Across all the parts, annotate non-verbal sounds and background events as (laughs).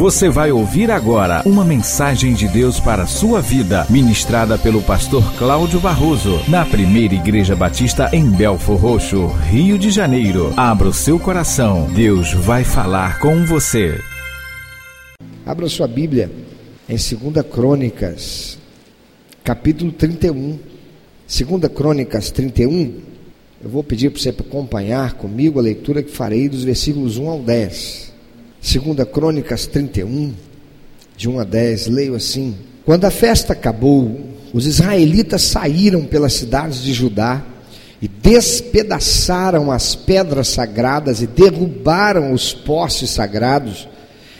Você vai ouvir agora uma mensagem de Deus para a sua vida, ministrada pelo pastor Cláudio Barroso, na primeira Igreja Batista em Belfor Roxo, Rio de Janeiro. Abra o seu coração, Deus vai falar com você. Abra sua Bíblia em 2 Crônicas, capítulo 31. 2 Crônicas 31. Eu vou pedir para você acompanhar comigo a leitura que farei dos versículos 1 ao 10. Segunda Crônicas 31, de 1 a 10, leio assim: Quando a festa acabou, os israelitas saíram pelas cidades de Judá e despedaçaram as pedras sagradas e derrubaram os postes sagrados.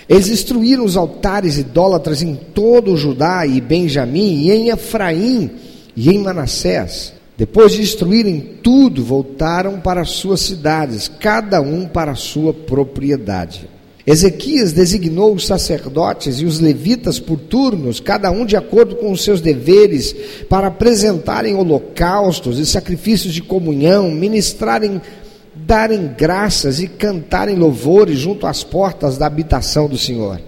Eles destruíram os altares idólatras em todo o Judá e Benjamim, e em Efraim e em Manassés. Depois de destruírem tudo, voltaram para as suas cidades, cada um para sua propriedade. Ezequias designou os sacerdotes e os levitas por turnos, cada um de acordo com os seus deveres, para apresentarem holocaustos e sacrifícios de comunhão, ministrarem, darem graças e cantarem louvores junto às portas da habitação do Senhor.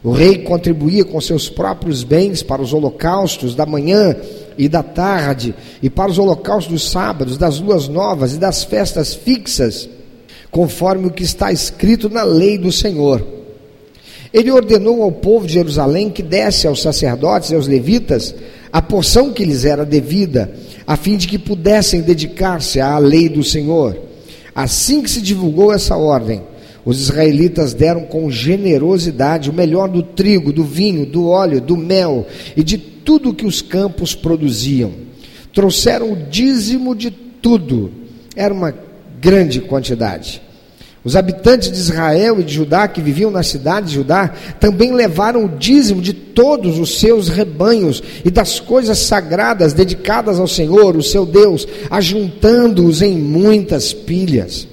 O rei contribuía com seus próprios bens para os holocaustos da manhã e da tarde, e para os holocaustos dos sábados, das luas novas e das festas fixas conforme o que está escrito na lei do Senhor. Ele ordenou ao povo de Jerusalém que desse aos sacerdotes e aos levitas a porção que lhes era devida, a fim de que pudessem dedicar-se à lei do Senhor. Assim que se divulgou essa ordem, os israelitas deram com generosidade o melhor do trigo, do vinho, do óleo, do mel e de tudo que os campos produziam. Trouxeram o dízimo de tudo, era uma grande quantidade. Os habitantes de Israel e de Judá que viviam na cidade de Judá também levaram o dízimo de todos os seus rebanhos e das coisas sagradas dedicadas ao Senhor, o seu Deus, ajuntando-os em muitas pilhas.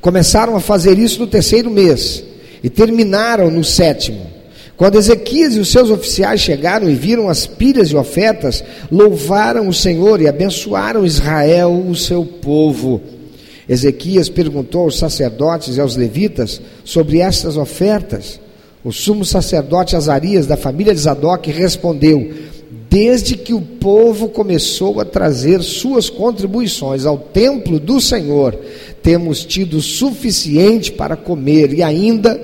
Começaram a fazer isso no terceiro mês e terminaram no sétimo. Quando Ezequias e os seus oficiais chegaram e viram as pilhas de ofertas, louvaram o Senhor e abençoaram Israel, o seu povo. Ezequias perguntou aos sacerdotes e aos levitas sobre estas ofertas. O sumo sacerdote Azarias, da família de Zadok, respondeu: Desde que o povo começou a trazer suas contribuições ao templo do Senhor, temos tido suficiente para comer e ainda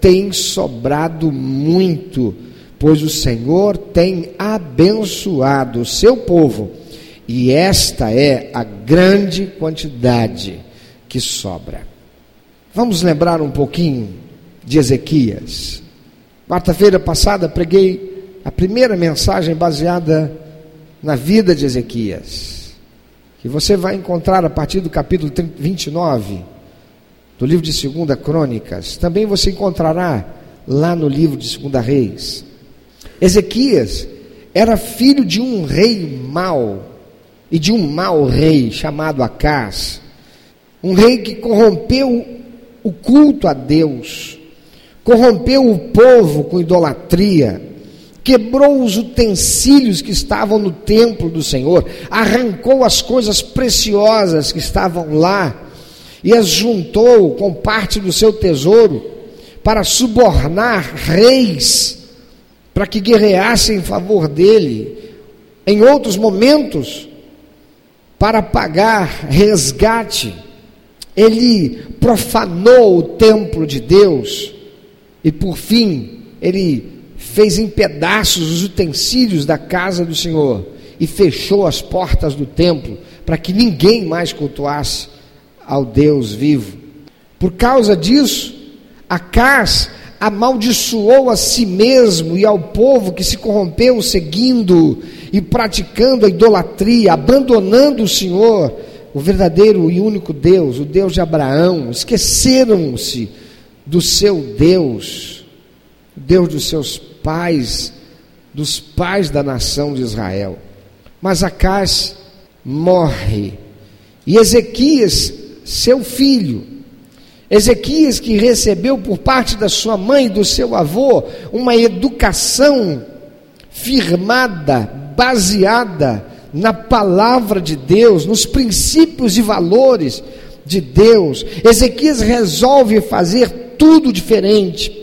tem sobrado muito, pois o Senhor tem abençoado o seu povo, e esta é a grande quantidade que sobra. Vamos lembrar um pouquinho de Ezequias. Quarta-feira passada preguei a primeira mensagem baseada na vida de Ezequias, que você vai encontrar a partir do capítulo 29 do livro de Segunda Crônicas. Também você encontrará lá no livro de Segunda Reis. Ezequias era filho de um rei mau e de um mau rei chamado Acás. Um rei que corrompeu o culto a Deus, corrompeu o povo com idolatria, quebrou os utensílios que estavam no templo do Senhor, arrancou as coisas preciosas que estavam lá e as juntou com parte do seu tesouro para subornar reis para que guerreassem em favor dele. Em outros momentos, para pagar resgate ele profanou o templo de Deus e, por fim, ele fez em pedaços os utensílios da casa do Senhor e fechou as portas do templo para que ninguém mais cultuasse ao Deus vivo. Por causa disso, Acás amaldiçoou a si mesmo e ao povo que se corrompeu seguindo e praticando a idolatria, abandonando o Senhor o verdadeiro e único Deus, o Deus de Abraão, esqueceram-se do seu Deus, Deus dos seus pais, dos pais da nação de Israel. Mas Acás morre, e Ezequias, seu filho, Ezequias que recebeu por parte da sua mãe e do seu avô uma educação firmada, baseada na palavra de Deus, nos princípios e valores de Deus. Ezequias resolve fazer tudo diferente.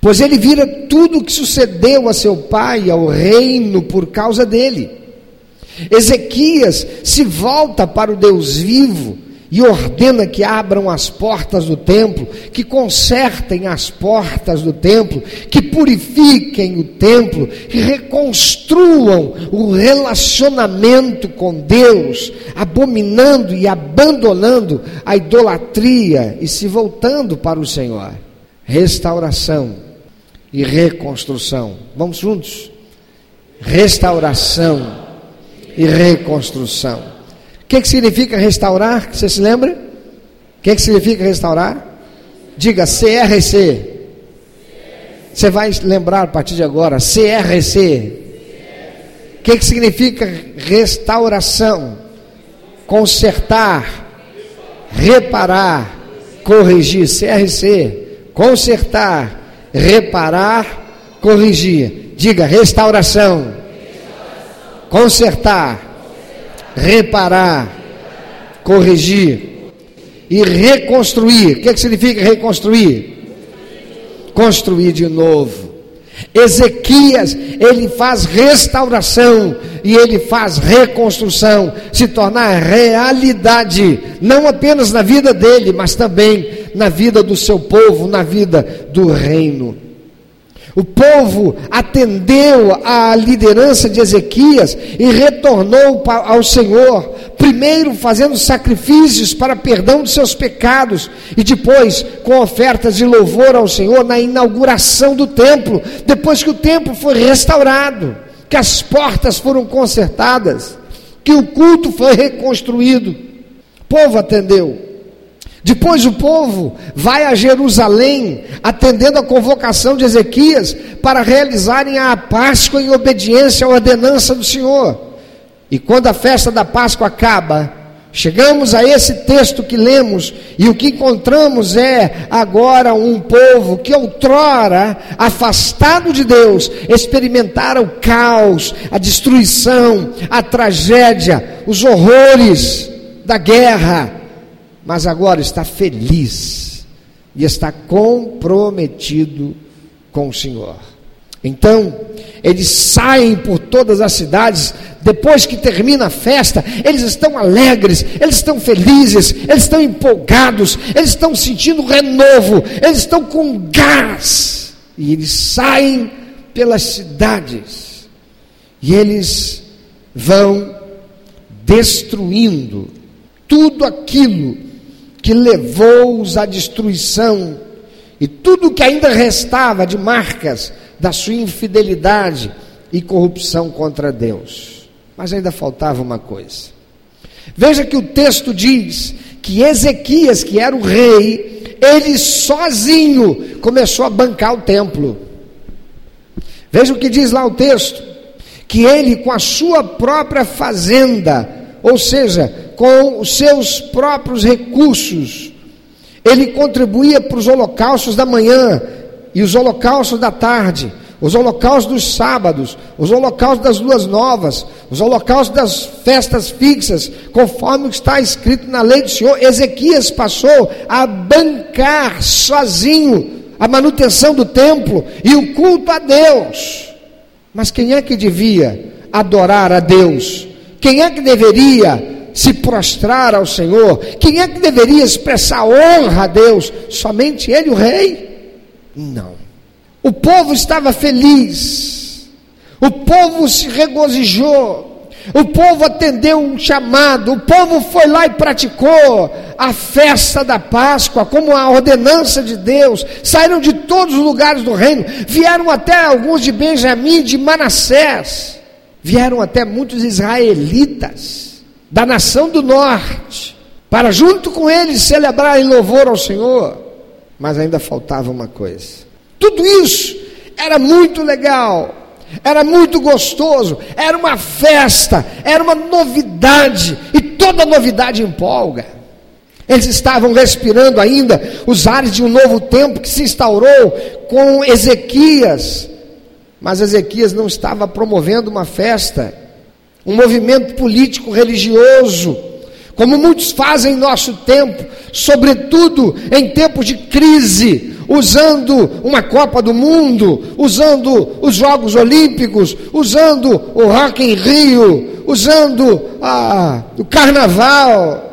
pois ele vira tudo o que sucedeu a seu pai, ao reino, por causa dele. Ezequias se volta para o Deus vivo e ordena que abram as portas do templo, que consertem as portas do templo, que purifiquem o templo, que reconstruam o relacionamento com Deus, abominando e abandonando a idolatria e se voltando para o Senhor. Restauração e reconstrução. Vamos juntos? Restauração e reconstrução. Que, que significa restaurar? Você se lembra? O que, que significa restaurar? Diga CRC. Você vai lembrar a partir de agora, CRC. O que, que significa restauração? Consertar, reparar, corrigir. CRC. Consertar, reparar, corrigir. Diga restauração consertar, reparar, corrigir e reconstruir. O que, é que significa reconstruir? Construir de novo. Ezequias, ele faz restauração e ele faz reconstrução, se tornar realidade, não apenas na vida dele, mas também na vida do seu povo, na vida do reino. O povo atendeu à liderança de Ezequias e retornou ao Senhor, primeiro fazendo sacrifícios para perdão de seus pecados e depois com ofertas de louvor ao Senhor na inauguração do templo, depois que o templo foi restaurado, que as portas foram consertadas, que o culto foi reconstruído. O povo atendeu. Depois o povo vai a Jerusalém, atendendo a convocação de Ezequias, para realizarem a Páscoa em obediência à ordenança do Senhor. E quando a festa da Páscoa acaba, chegamos a esse texto que lemos, e o que encontramos é agora um povo que outrora, afastado de Deus, experimentara o caos, a destruição, a tragédia, os horrores da guerra mas agora está feliz e está comprometido com o Senhor. Então, eles saem por todas as cidades, depois que termina a festa, eles estão alegres, eles estão felizes, eles estão empolgados, eles estão sentindo renovo, eles estão com gás, e eles saem pelas cidades, e eles vão destruindo tudo aquilo que levou-os à destruição, e tudo que ainda restava de marcas da sua infidelidade e corrupção contra Deus. Mas ainda faltava uma coisa. Veja que o texto diz que Ezequias, que era o rei, ele sozinho começou a bancar o templo. Veja o que diz lá o texto: que ele, com a sua própria fazenda, ou seja, com os seus próprios recursos. Ele contribuía para os holocaustos da manhã e os holocaustos da tarde, os holocaustos dos sábados, os holocaustos das luas novas, os holocaustos das festas fixas, conforme está escrito na lei do Senhor. Ezequias passou a bancar sozinho a manutenção do templo e o culto a Deus. Mas quem é que devia adorar a Deus? Quem é que deveria se prostrar ao Senhor? Quem é que deveria expressar honra a Deus? Somente ele, o rei? Não. O povo estava feliz, o povo se regozijou, o povo atendeu um chamado, o povo foi lá e praticou a festa da Páscoa como a ordenança de Deus. Saíram de todos os lugares do reino, vieram até alguns de Benjamim, de Manassés, vieram até muitos israelitas da nação do norte, para junto com eles celebrar em louvor ao Senhor. Mas ainda faltava uma coisa. Tudo isso era muito legal, era muito gostoso, era uma festa, era uma novidade, e toda novidade empolga. Eles estavam respirando ainda os ares de um novo tempo que se instaurou com Ezequias, mas Ezequias não estava promovendo uma festa, um movimento político religioso, como muitos fazem em nosso tempo, sobretudo em tempos de crise, usando uma Copa do Mundo, usando os Jogos Olímpicos, usando o Rock em Rio, usando o Carnaval,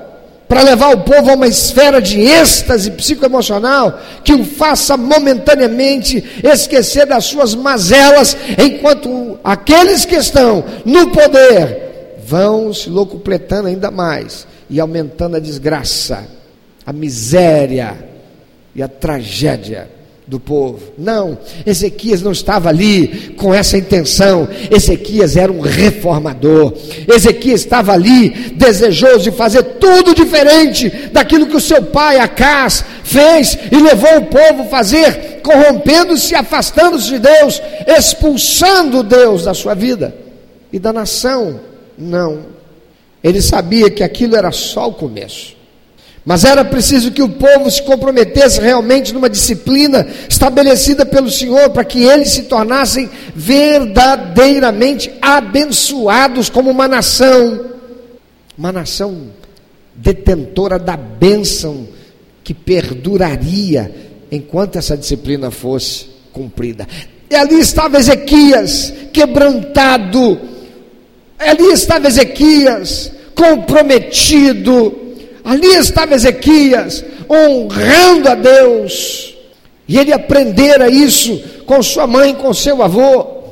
para levar o povo a uma esfera de êxtase psicoemocional que o faça momentaneamente esquecer das suas mazelas, enquanto aqueles que estão no poder vão se locupletando ainda mais e aumentando a desgraça, a miséria e a tragédia do povo. Não, Ezequias não estava ali com essa intenção. Ezequias era um reformador. Ezequias estava ali desejoso de fazer tudo diferente daquilo que o seu pai Acás fez e levou o povo a fazer, corrompendo-se, afastando-se de Deus, expulsando Deus da sua vida e da nação. Não. Ele sabia que aquilo era só o começo. Mas era preciso que o povo se comprometesse realmente numa disciplina estabelecida pelo Senhor, para que eles se tornassem verdadeiramente abençoados como uma nação, uma nação detentora da bênção que perduraria enquanto essa disciplina fosse cumprida. E ali estava Ezequias, quebrantado, ali estava Ezequias, comprometido, Ali estava Ezequias, honrando a Deus. E ele aprendera isso com sua mãe, com seu avô.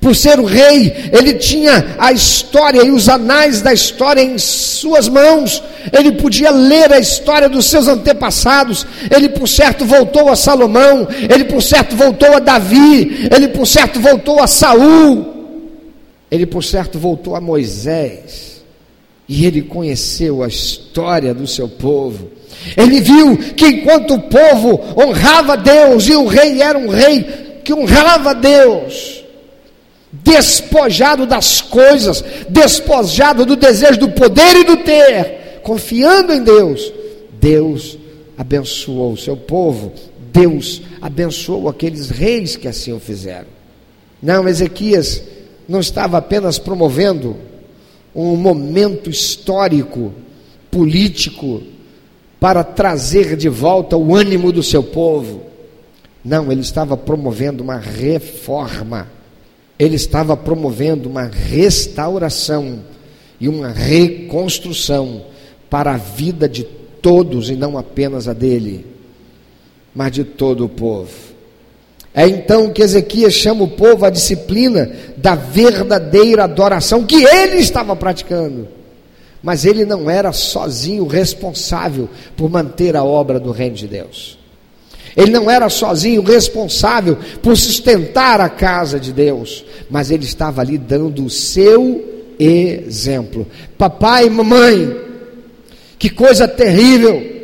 Por ser o rei, ele tinha a história e os anais da história em suas mãos. Ele podia ler a história dos seus antepassados. Ele, por certo, voltou a Salomão. Ele, por certo, voltou a Davi. Ele, por certo, voltou a Saul. Ele, por certo, voltou a Moisés. E ele conheceu a história do seu povo. Ele viu que enquanto o povo honrava Deus, e o rei era um rei que honrava Deus, despojado das coisas, despojado do desejo do poder e do ter, confiando em Deus, Deus abençoou o seu povo, Deus abençoou aqueles reis que assim o fizeram. Não, Ezequias não estava apenas promovendo um momento histórico, político, para trazer de volta o ânimo do seu povo. Não, ele estava promovendo uma reforma, ele estava promovendo uma restauração e uma reconstrução para a vida de todos e não apenas a dele, mas de todo o povo. É então que Ezequias chama o povo à disciplina da verdadeira adoração que ele estava praticando. Mas ele não era sozinho responsável por manter a obra do reino de Deus. Ele não era sozinho responsável por sustentar a casa de Deus, mas ele estava ali dando o seu exemplo. Papai e mamãe, que coisa terrível!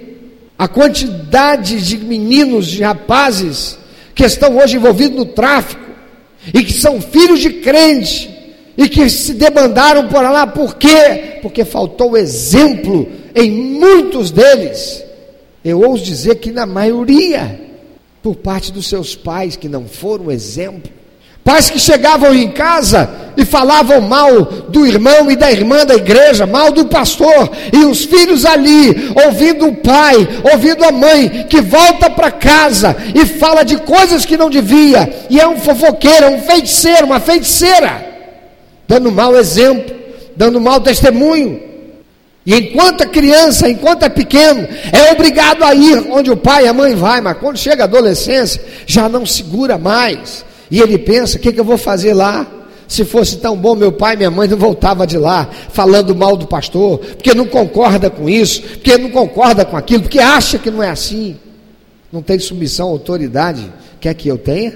A quantidade de meninos, de rapazes, que estão hoje envolvidos no tráfico e que são filhos de crente e que se debandaram por lá, por quê? Porque faltou exemplo em muitos deles. Eu ouso dizer que na maioria, por parte dos seus pais que não foram exemplo. Pais que chegavam em casa e falavam mal do irmão e da irmã da igreja, mal do pastor, e os filhos ali, ouvindo o pai, ouvindo a mãe, que volta para casa e fala de coisas que não devia, e é um fofoqueiro, é um feiticeiro, uma feiticeira, dando mau exemplo, dando mau testemunho. E enquanto é criança, enquanto é pequeno, é obrigado a ir onde o pai e a mãe vai, mas quando chega a adolescência, já não segura mais e ele pensa: o que, que eu vou fazer lá? Se fosse tão bom, meu pai e minha mãe não voltava de lá falando mal do pastor, porque não concorda com isso, porque não concorda com aquilo, porque acha que não é assim. Não tem submissão autoridade, quer que eu tenha?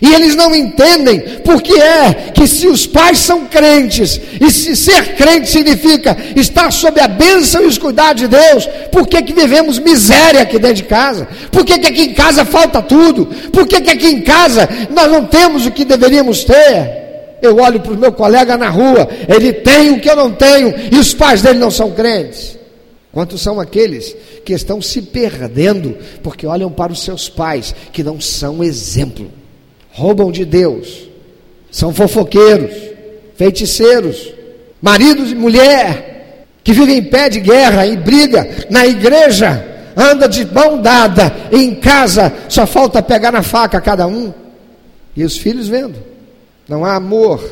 E eles não entendem porque é que se os pais são crentes, e se ser crente significa estar sob a bênção e os cuidados de Deus, por que, que vivemos miséria aqui dentro de casa? Por que, que aqui em casa falta tudo? Por que, que aqui em casa nós não temos o que deveríamos ter? Eu olho para o meu colega na rua, ele tem o que eu não tenho, e os pais dele não são crentes. Quantos são aqueles que estão se perdendo porque olham para os seus pais que não são exemplo? Roubam de Deus, são fofoqueiros, feiticeiros, maridos e mulher, que vivem em pé de guerra e briga na igreja, anda de mão dada, em casa só falta pegar na faca cada um. E os filhos vendo. Não há amor,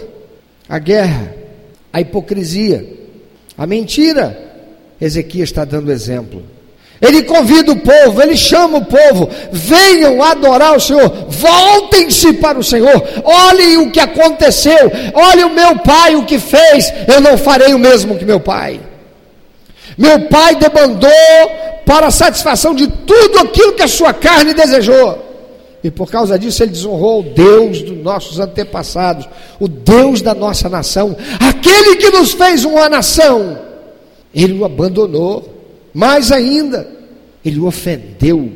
a guerra, a hipocrisia, a mentira. Ezequias está dando exemplo. Ele convida o povo, ele chama o povo, venham adorar o Senhor, voltem-se para o Senhor, olhem o que aconteceu, olhem o meu pai o que fez, eu não farei o mesmo que meu pai. Meu pai demandou para a satisfação de tudo aquilo que a sua carne desejou. E por causa disso ele desonrou o Deus dos nossos antepassados, o Deus da nossa nação, aquele que nos fez uma nação. Ele o abandonou. Mais ainda, ele o ofendeu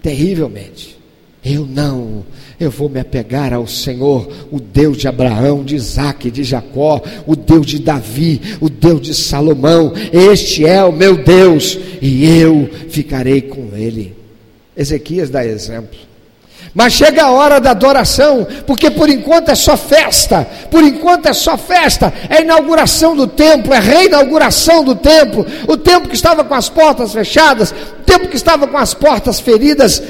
terrivelmente. Eu não, eu vou me apegar ao Senhor, o Deus de Abraão, de Isaac, de Jacó, o Deus de Davi, o Deus de Salomão. Este é o meu Deus e eu ficarei com ele. Ezequias dá exemplo. Mas chega a hora da adoração, porque por enquanto é só festa, por enquanto é só festa, é inauguração do templo, é reinauguração do templo, o templo que estava com as portas fechadas, o templo que estava com as portas feridas,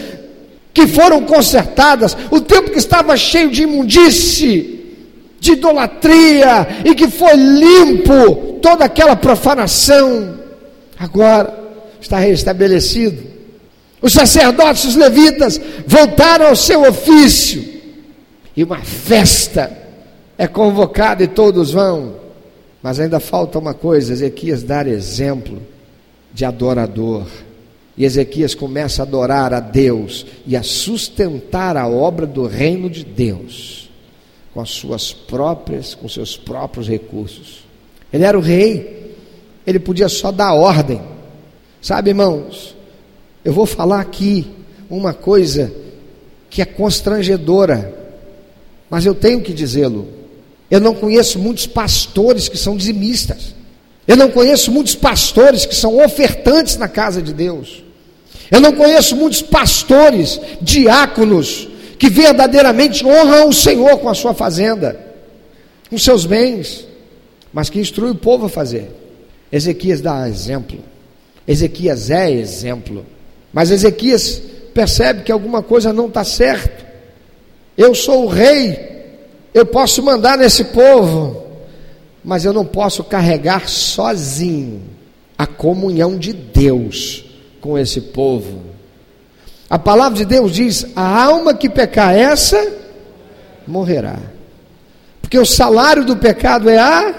que foram consertadas, o templo que estava cheio de imundície, de idolatria, e que foi limpo, toda aquela profanação, agora está restabelecido. Os sacerdotes, os levitas, voltaram ao seu ofício, e uma festa é convocada e todos vão. Mas ainda falta uma coisa: Ezequias dar exemplo de adorador. E Ezequias começa a adorar a Deus e a sustentar a obra do reino de Deus com as suas próprias, com seus próprios recursos. Ele era o rei, ele podia só dar ordem. Sabe, irmãos, eu vou falar aqui uma coisa que é constrangedora, mas eu tenho que dizê-lo. Eu não conheço muitos pastores que são dizimistas. Eu não conheço muitos pastores que são ofertantes na casa de Deus. Eu não conheço muitos pastores, diáconos, que verdadeiramente honram o Senhor com a sua fazenda, com seus bens, mas que instrui o povo a fazer. Ezequias dá exemplo. Ezequias é exemplo. Mas Ezequias percebe que alguma coisa não está certo. Eu sou o rei, eu posso mandar nesse povo, mas eu não posso carregar sozinho a comunhão de Deus com esse povo. A palavra de Deus diz: a alma que pecar essa morrerá. Porque o salário do pecado é a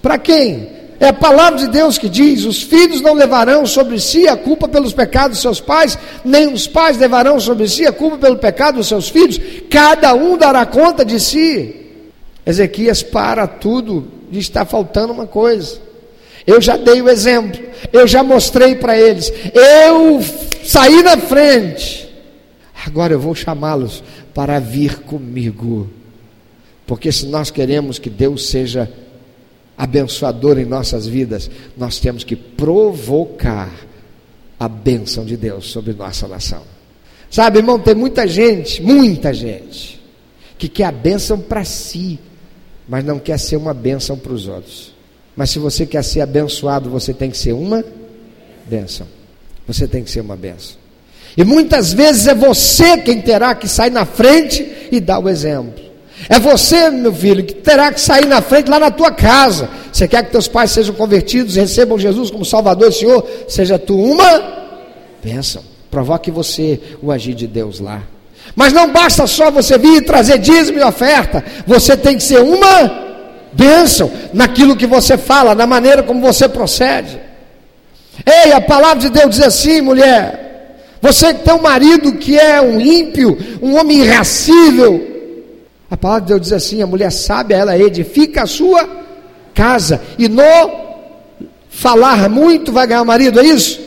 para quem? É a palavra de Deus que diz: os filhos não levarão sobre si a culpa pelos pecados de seus pais, nem os pais levarão sobre si a culpa pelo pecado dos seus filhos, cada um dará conta de si. Ezequias para tudo e está faltando uma coisa. Eu já dei o exemplo, eu já mostrei para eles, eu saí na frente. Agora eu vou chamá-los para vir comigo, porque se nós queremos que Deus seja abençoador em nossas vidas, nós temos que provocar a bênção de Deus sobre nossa nação. Sabe, irmão, tem muita gente, muita gente, que quer a bênção para si, mas não quer ser uma bênção para os outros. Mas se você quer ser abençoado, você tem que ser uma bênção. Você tem que ser uma bênção. E muitas vezes é você quem terá que sair na frente e dar o exemplo. É você, meu filho, que terá que sair na frente lá na tua casa. Você quer que teus pais sejam convertidos, recebam Jesus como Salvador e Senhor? Seja tu uma bênção. Provoque você o agir de Deus lá. Mas não basta só você vir e trazer dízimo e oferta. Você tem que ser uma bênção naquilo que você fala, na maneira como você procede. Ei, a palavra de Deus diz assim, mulher. Você que tem um marido que é um ímpio, um homem irracível, a palavra de Deus diz assim: a mulher sábia, ela edifica a sua casa, e no falar muito vai ganhar marido, é isso?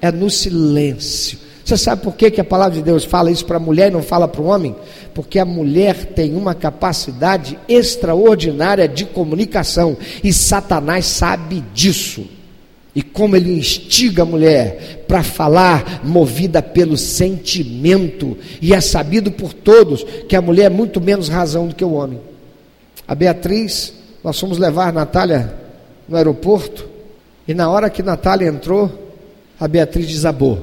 É no silêncio. Você sabe por que, que a palavra de Deus fala isso para a mulher e não fala para o homem? Porque a mulher tem uma capacidade extraordinária de comunicação, e Satanás sabe disso. E como ele instiga a mulher para falar movida pelo sentimento, e é sabido por todos que a mulher é muito menos razão do que o homem. A Beatriz, nós fomos levar a Natália no aeroporto, e na hora que Natália entrou, a Beatriz desabou.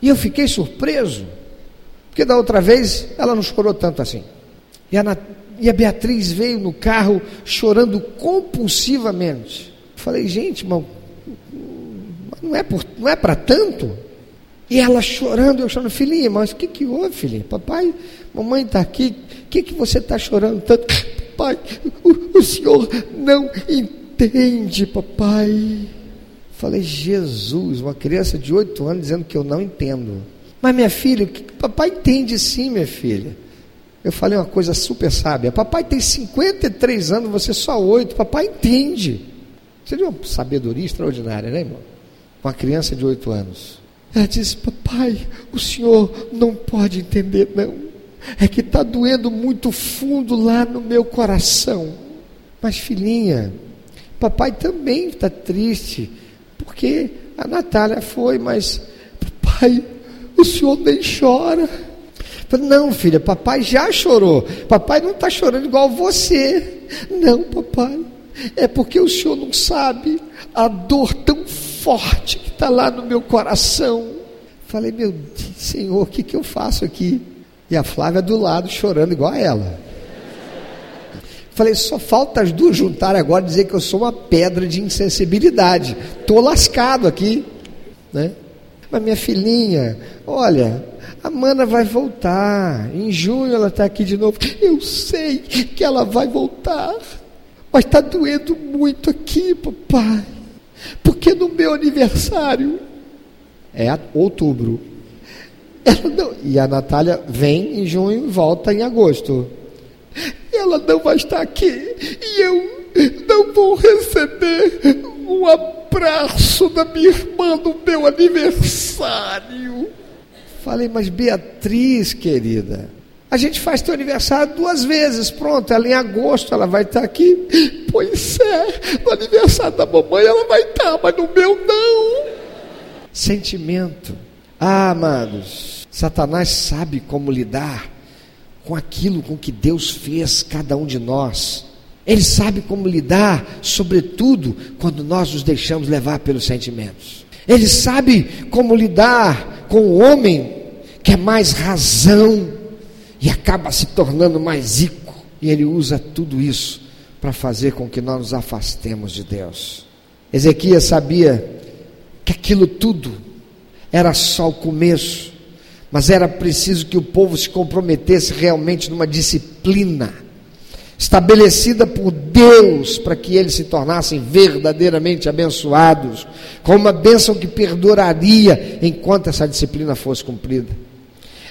E eu fiquei surpreso, porque da outra vez ela não chorou tanto assim. E a, e a Beatriz veio no carro chorando compulsivamente. Falei, gente, irmão, não é, por, não é para tanto? E ela chorando, eu chorando, filhinha, mas o que, que houve, filhinha? Papai, mamãe está aqui, o que, que você está chorando tanto? Papai, o, o senhor não entende, papai. Falei, Jesus, uma criança de oito anos dizendo que eu não entendo. Mas minha filha, papai entende sim, minha filha. Eu falei uma coisa super sábia. Papai tem 53 anos, você só oito. Papai entende. Seria uma sabedoria extraordinária, né, irmão? Uma criança de oito anos. Ela disse: Papai, o senhor não pode entender, não. É que está doendo muito fundo lá no meu coração. Mas, filhinha, papai também está triste, porque a Natália foi, mas, papai, o senhor nem chora. Não, filha, papai já chorou. Papai não está chorando igual você. Não, papai. É porque o senhor não sabe a dor tão forte que está lá no meu coração. Falei, meu Deus, Senhor, o que, que eu faço aqui? E a Flávia do lado chorando igual a ela. Falei, só falta as duas juntar agora e dizer que eu sou uma pedra de insensibilidade. Estou lascado aqui. Né? Mas minha filhinha, olha, a mana vai voltar. Em junho ela está aqui de novo. Eu sei que ela vai voltar. Mas está doendo muito aqui, papai. Porque no meu aniversário é outubro. Não, e a Natália vem em junho e volta em agosto. Ela não vai estar aqui. E eu não vou receber um abraço da minha irmã no meu aniversário. Falei, mas Beatriz, querida, a gente faz teu aniversário duas vezes, pronto. Ela em agosto ela vai estar aqui. Pois é, no aniversário da mamãe ela vai estar, mas no meu não. Sentimento. Ah, amados, Satanás sabe como lidar com aquilo com que Deus fez cada um de nós. Ele sabe como lidar, sobretudo quando nós nos deixamos levar pelos sentimentos. Ele sabe como lidar com o homem que é mais razão e acaba se tornando mais rico. E ele usa tudo isso para fazer com que nós nos afastemos de Deus. Ezequias sabia que aquilo tudo era só o começo, mas era preciso que o povo se comprometesse realmente numa disciplina estabelecida por Deus para que eles se tornassem verdadeiramente abençoados, com uma bênção que perduraria enquanto essa disciplina fosse cumprida.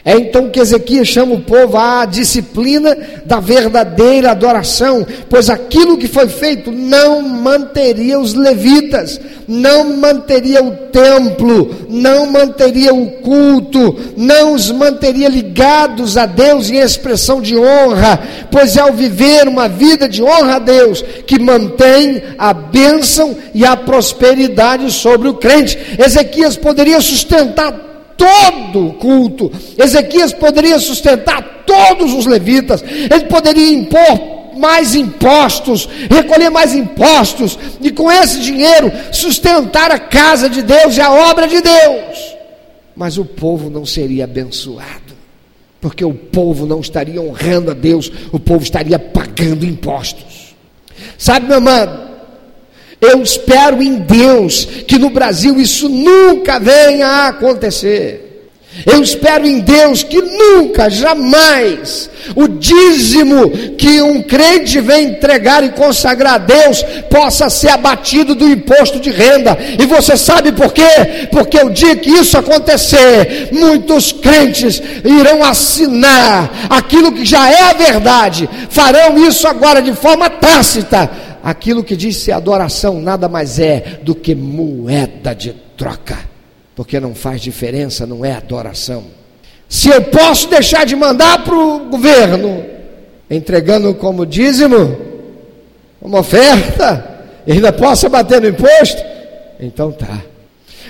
É então que Ezequias chama o povo à disciplina da verdadeira adoração, pois aquilo que foi feito não manteria os levitas, não manteria o templo, não manteria o culto, não os manteria ligados a Deus em expressão de honra, pois é ao viver uma vida de honra a Deus que mantém a bênção e a prosperidade sobre o crente. Ezequias poderia sustentar todo o culto. Ezequias poderia sustentar todos os levitas, ele poderia impor mais impostos, recolher mais impostos, e com esse dinheiro sustentar a casa de Deus e a obra de Deus. Mas o povo não seria abençoado, porque o povo não estaria honrando a Deus, o povo estaria pagando impostos. Sabe, meu amado, eu espero em Deus que no Brasil isso nunca venha a acontecer. Eu espero em Deus que nunca, jamais, o dízimo que um crente vem entregar e consagrar a Deus possa ser abatido do imposto de renda. E você sabe por quê? Porque o dia que isso acontecer, muitos crentes irão assinar aquilo que já é a verdade, farão isso agora de forma tácita aquilo que diz ser adoração nada mais é do que moeda de troca, porque não faz diferença, não é adoração. Se eu posso deixar de mandar para o governo, entregando como dízimo, uma oferta, e ainda posso bater no imposto, então tá.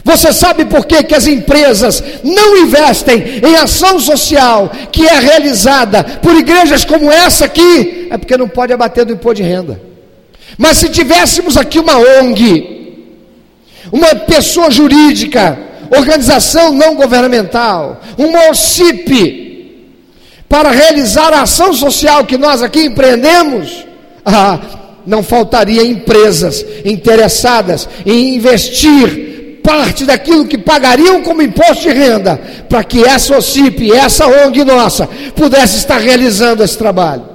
Você sabe por que, que as empresas não investem em ação social que é realizada por igrejas como essa aqui? É porque não pode abater do imposto de renda. Mas se tivéssemos aqui uma ONG, uma pessoa jurídica, organização não governamental, uma OCIP, para realizar a ação social que nós aqui empreendemos, (laughs) ah, não faltaria empresas interessadas em investir parte daquilo que pagariam como imposto de renda, para que essa OCIP, essa ONG nossa, pudesse estar realizando esse trabalho.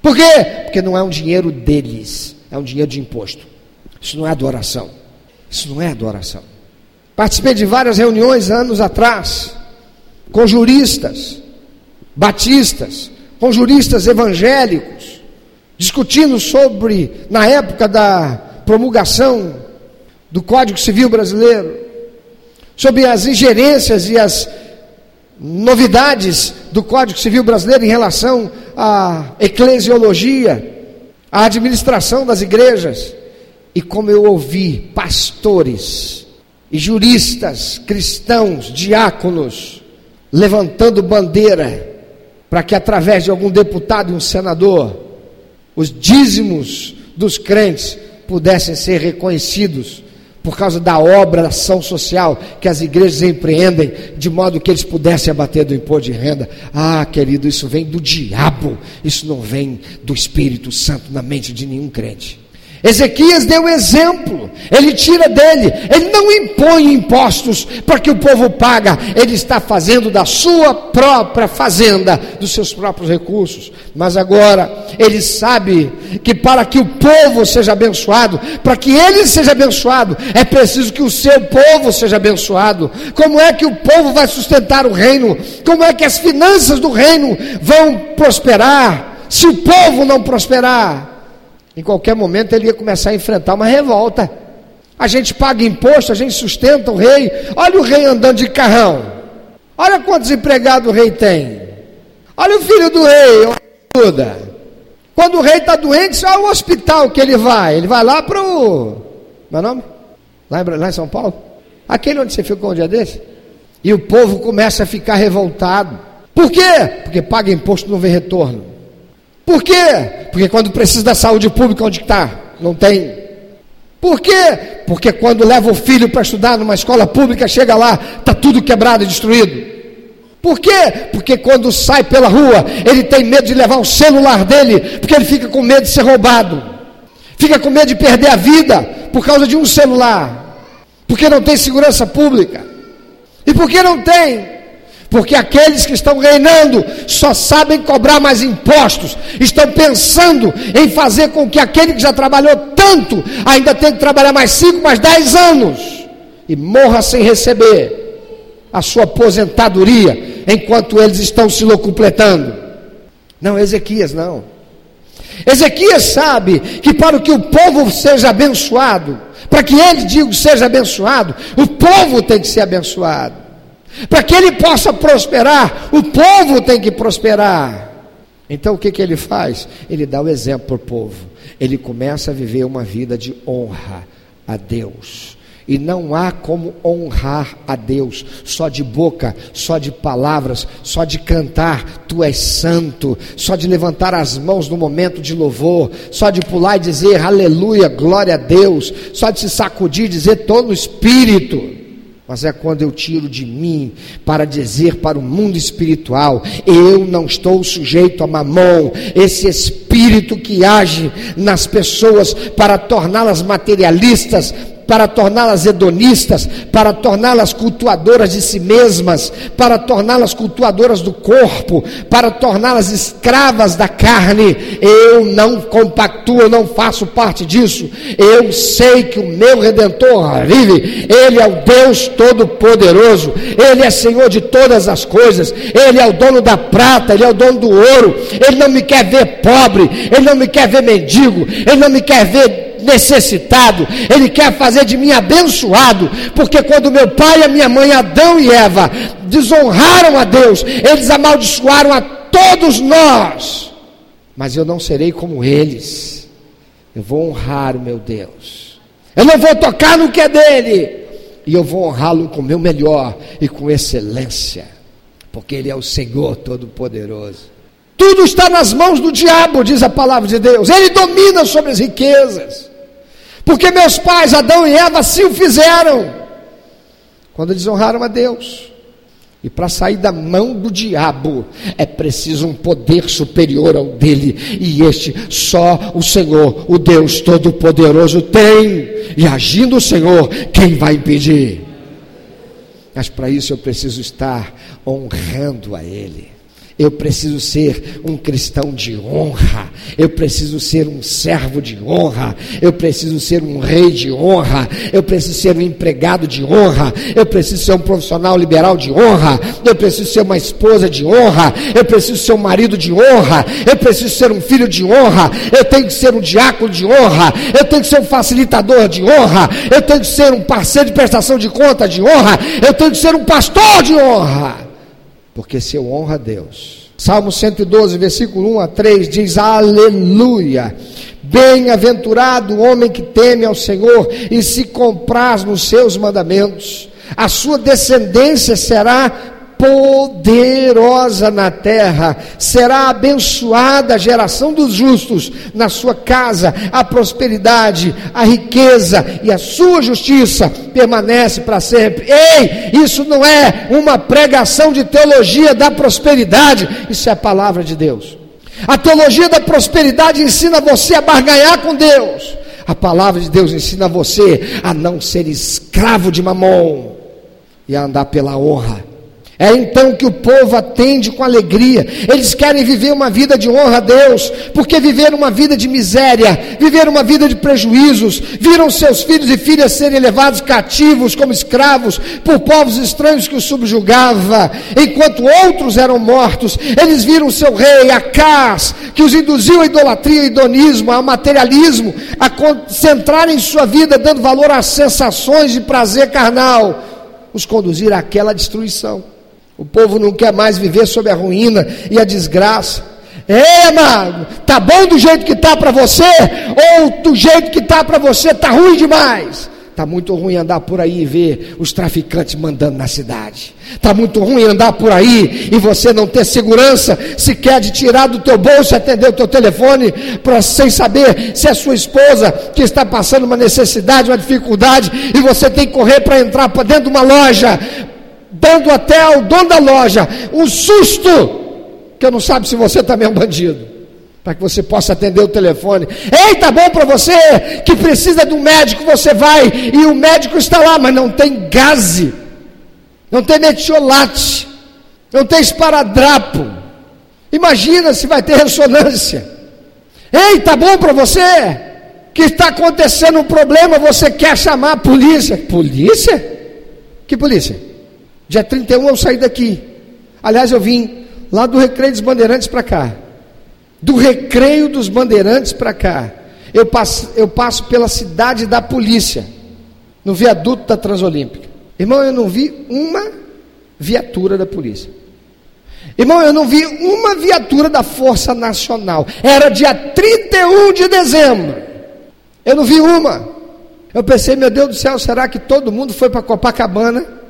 Por quê? Porque não é um dinheiro deles, é um dinheiro de imposto. Isso não é adoração. Isso não é adoração. Participei de várias reuniões anos atrás com juristas, batistas, com juristas evangélicos, discutindo sobre, na época da promulgação do Código Civil Brasileiro, sobre as ingerências e as novidades do Código Civil Brasileiro em relação à eclesiologia, à administração das igrejas. E como eu ouvi pastores e juristas cristãos, diáconos, levantando bandeira para que através de algum deputado e um senador os dízimos dos crentes pudessem ser reconhecidos por causa da obra, da ação social que as igrejas empreendem, de modo que eles pudessem abater do imposto de renda. Ah, querido, isso vem do diabo, isso não vem do Espírito Santo na mente de nenhum crente. Ezequias deu exemplo, ele tira dele, ele não impõe impostos para que o povo paga, ele está fazendo da sua própria fazenda, dos seus próprios recursos. Mas agora ele sabe que para que o povo seja abençoado, para que ele seja abençoado, é preciso que o seu povo seja abençoado. Como é que o povo vai sustentar o reino? Como é que as finanças do reino vão prosperar? Se o povo não prosperar, em qualquer momento ele ia começar a enfrentar uma revolta. A gente paga imposto, a gente sustenta o rei. Olha o rei andando de carrão. Olha quantos empregados o rei tem. Olha o filho do rei, ajuda. Quando o rei está doente, só o hospital que ele vai. Ele vai lá para o. Meu é nome? Lá em, lá em São Paulo? Aquele onde você ficou um dia desse? E o povo começa a ficar revoltado. Por quê? Porque paga imposto e não vê retorno. Por quê? Porque quando precisa da saúde pública, onde está? Não tem. Por quê? Porque quando leva o filho para estudar numa escola pública, chega lá, está tudo quebrado e destruído. Por quê? Porque quando sai pela rua, ele tem medo de levar o celular dele, porque ele fica com medo de ser roubado, fica com medo de perder a vida por causa de um celular, porque não tem segurança pública. E por que não tem? Porque aqueles que estão reinando só sabem cobrar mais impostos, estão pensando em fazer com que aquele que já trabalhou tanto ainda tenha que trabalhar mais 5, mais 10 anos e morra sem receber a sua aposentadoria enquanto eles estão se locupletando. Não, Ezequias não. Ezequias sabe que para que o povo seja abençoado, para que ele diga seja abençoado, o povo tem que ser abençoado. Para que ele possa prosperar, o povo tem que prosperar. Então o que, que ele faz? Ele dá o exemplo para o povo. Ele começa a viver uma vida de honra a Deus. E não há como honrar a Deus só de boca, só de palavras, só de cantar, tu és santo, só de levantar as mãos no momento de louvor, só de pular e dizer aleluia, glória a Deus, só de se sacudir e dizer estou no espírito mas é quando eu tiro de mim para dizer para o mundo espiritual: eu não estou sujeito a mamão, esse espírito que age nas pessoas para torná-las materialistas, para torná-las hedonistas, para torná-las cultuadoras de si mesmas, para torná-las cultuadoras do corpo, para torná-las escravas da carne. Eu não compactuo, eu não faço parte disso. Eu sei que o meu redentor vive, ele é o Deus todo-poderoso, ele é Senhor de todas as coisas, ele é o dono da prata, ele é o dono do ouro. Ele não me quer ver pobre, ele não me quer ver mendigo, ele não me quer ver necessitado, Ele quer fazer de mim abençoado, porque quando meu pai e a minha mãe, Adão e Eva, desonraram a Deus, eles amaldiçoaram a todos nós, mas eu não serei como eles, eu vou honrar o meu Deus, eu não vou tocar no que é dele, e eu vou honrá-lo com o meu melhor e com excelência, porque Ele é o Senhor Todo-Poderoso. Tudo está nas mãos do diabo, diz a palavra de Deus. Ele domina sobre as riquezas. Porque meus pais, Adão e Eva, assim o fizeram. quando desonraram a Deus. E para sair da mão do diabo é preciso um poder superior ao dele, e este só o Senhor, o Deus Todo-Poderoso, tem. E agindo o Senhor, quem vai impedir? Mas para isso eu preciso estar honrando a Ele. Eu preciso ser um cristão de honra. Eu preciso ser um servo de honra. Eu preciso ser um rei de honra. Eu preciso ser um empregado de honra. Eu preciso ser um profissional liberal de honra. Eu preciso ser uma esposa de honra. Eu preciso ser um marido de honra. Eu preciso ser um filho de honra. Eu tenho que ser um diácono de honra. Eu tenho que ser um facilitador de honra. Eu tenho que ser um parceiro de prestação de conta de honra. Eu tenho que ser um pastor de honra. Porque se eu honro a Deus. Salmo 112, versículo 1 a 3 diz: Aleluia. Bem-aventurado o homem que teme ao Senhor e se compraz nos seus mandamentos. A sua descendência será poderosa na terra, será abençoada a geração dos justos, na sua casa a prosperidade, a riqueza e a sua justiça permanece para sempre. Ei, isso não é uma pregação de teologia da prosperidade, isso é a palavra de Deus. A teologia da prosperidade ensina você a barganhar com Deus. A palavra de Deus ensina você a não ser escravo de mamon e a andar pela honra é então que o povo atende com alegria. Eles querem viver uma vida de honra a Deus, porque viver uma vida de miséria, viver uma vida de prejuízos, viram seus filhos e filhas serem levados cativos como escravos por povos estranhos que os subjugava, enquanto outros eram mortos. Eles viram seu rei Acás, que os induziu à idolatria, ao hedonismo, ao materialismo, a concentrarem sua vida dando valor às sensações de prazer carnal, os conduzir àquela destruição. O povo não quer mais viver sob a ruína e a desgraça. É, amado, tá bom do jeito que tá para você ou do jeito que tá para você tá ruim demais? Tá muito ruim andar por aí e ver os traficantes mandando na cidade. Tá muito ruim andar por aí e você não ter segurança sequer de tirar do teu bolso e atender o teu telefone para sem saber se é sua esposa que está passando uma necessidade, uma dificuldade e você tem que correr para entrar para dentro de uma loja dando até ao dono da loja um susto, que não sabe se você também é um bandido, para que você possa atender o telefone. Ei, tá bom para você que precisa de um médico, você vai e o médico está lá, mas não tem gaze, não tem metiolate, não tem esparadrapo. Imagina se vai ter ressonância. Ei, tá bom para você? Que está acontecendo um problema, você quer chamar a polícia? Polícia? Que polícia? Dia 31 eu saí daqui. Aliás, eu vim lá do Recreio dos Bandeirantes para cá. Do Recreio dos Bandeirantes para cá. Eu passo, eu passo pela cidade da polícia, no viaduto da Transolímpica. Irmão, eu não vi uma viatura da polícia. Irmão, eu não vi uma viatura da Força Nacional. Era dia 31 de dezembro. Eu não vi uma. Eu pensei, meu Deus do céu, será que todo mundo foi para Copacabana?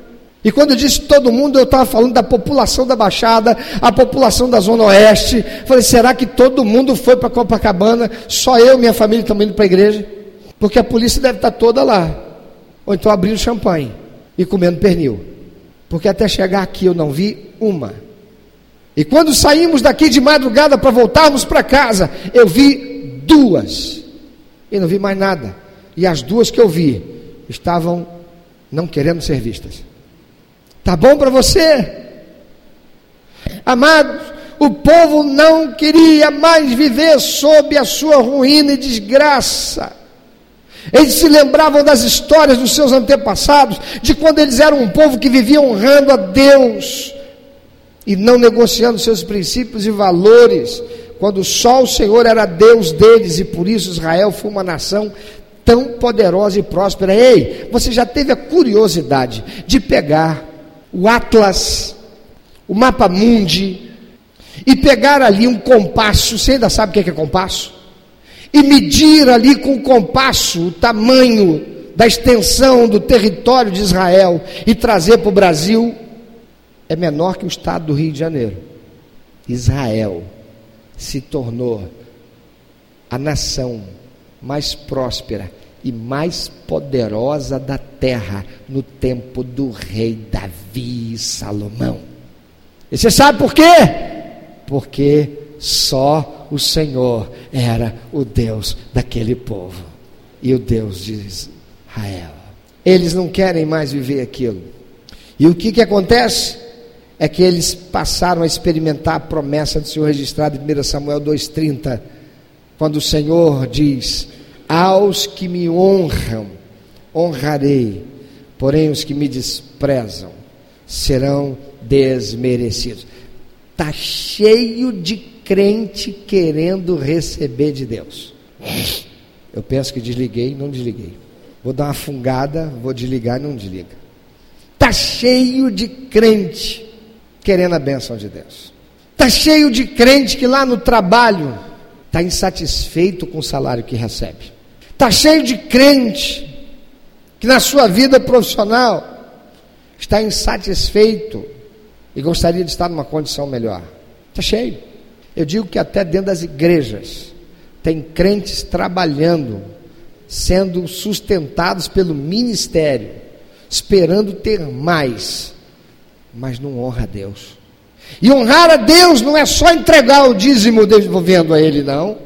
E quando eu disse todo mundo, eu estava falando da população da Baixada, a população da Zona Oeste. Falei, será que todo mundo foi para Copacabana? Só eu e minha família estamos indo para a igreja? Porque a polícia deve estar toda lá. Ou então abrindo champanhe e comendo pernil. Porque até chegar aqui eu não vi uma. E quando saímos daqui de madrugada para voltarmos para casa, eu vi duas. E não vi mais nada. E as duas que eu vi estavam não querendo ser vistas. Tá bom para você? Amados, o povo não queria mais viver sob a sua ruína e desgraça. Eles se lembravam das histórias dos seus antepassados, de quando eles eram um povo que vivia honrando a Deus e não negociando seus princípios e valores, quando só o Senhor era Deus deles e por isso Israel foi uma nação tão poderosa e próspera. Ei, você já teve a curiosidade de pegar o Atlas, o mapa mundi, e pegar ali um compasso, você ainda sabe o que é compasso? E medir ali com o compasso o tamanho da extensão do território de Israel e trazer para o Brasil, é menor que o estado do Rio de Janeiro. Israel se tornou a nação mais próspera e mais poderosa da terra no tempo do rei Davi e Salomão. E você sabe por quê? Porque só o Senhor era o Deus daquele povo e o Deus de Israel. Eles não querem mais viver aquilo. E o que, que acontece? É que eles passaram a experimentar a promessa do Senhor registrada em 1 Samuel 2,30, quando o Senhor diz: Aos que me honram, honrarei, porém os que me desprezam serão desmerecidos. Está cheio de crente querendo receber de Deus. Eu penso que desliguei não desliguei. Vou dar uma fungada, vou desligar não desliga. Está cheio de crente querendo a bênção de Deus. Está cheio de crente que lá no trabalho está insatisfeito com o salário que recebe. Está cheio de crente que na sua vida profissional está insatisfeito e gostaria de estar numa condição melhor. Está cheio. Eu digo que até dentro das igrejas tem crentes trabalhando, sendo sustentados pelo ministério, esperando ter mais, mas não honra a Deus. E honrar a Deus não é só entregar o dízimo devolvendo a Ele, não.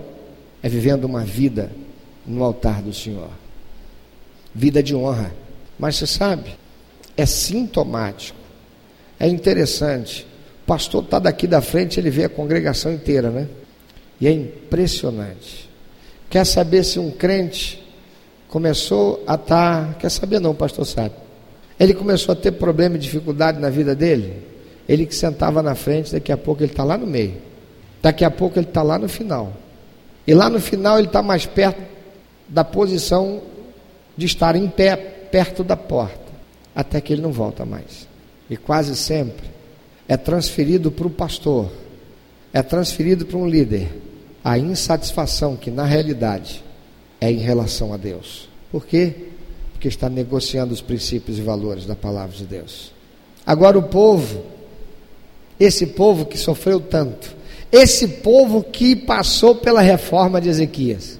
É vivendo uma vida no altar do Senhor. Vida de honra. Mas você sabe, é sintomático. É interessante. O pastor está daqui da frente, ele vê a congregação inteira, né? E é impressionante. Quer saber se um crente começou a estar. Tá, quer saber, não, o pastor sabe. Ele começou a ter problema e dificuldade na vida dele. Ele que sentava na frente, daqui a pouco ele está lá no meio. Daqui a pouco ele está lá no final. E lá no final ele está mais perto da posição de estar em pé, perto da porta. Até que ele não volta mais. E quase sempre é transferido para o pastor, é transferido para um líder a insatisfação que na realidade é em relação a Deus. Por quê? Porque está negociando os princípios e valores da palavra de Deus. Agora o povo, esse povo que sofreu tanto, esse povo que passou pela reforma de Ezequias,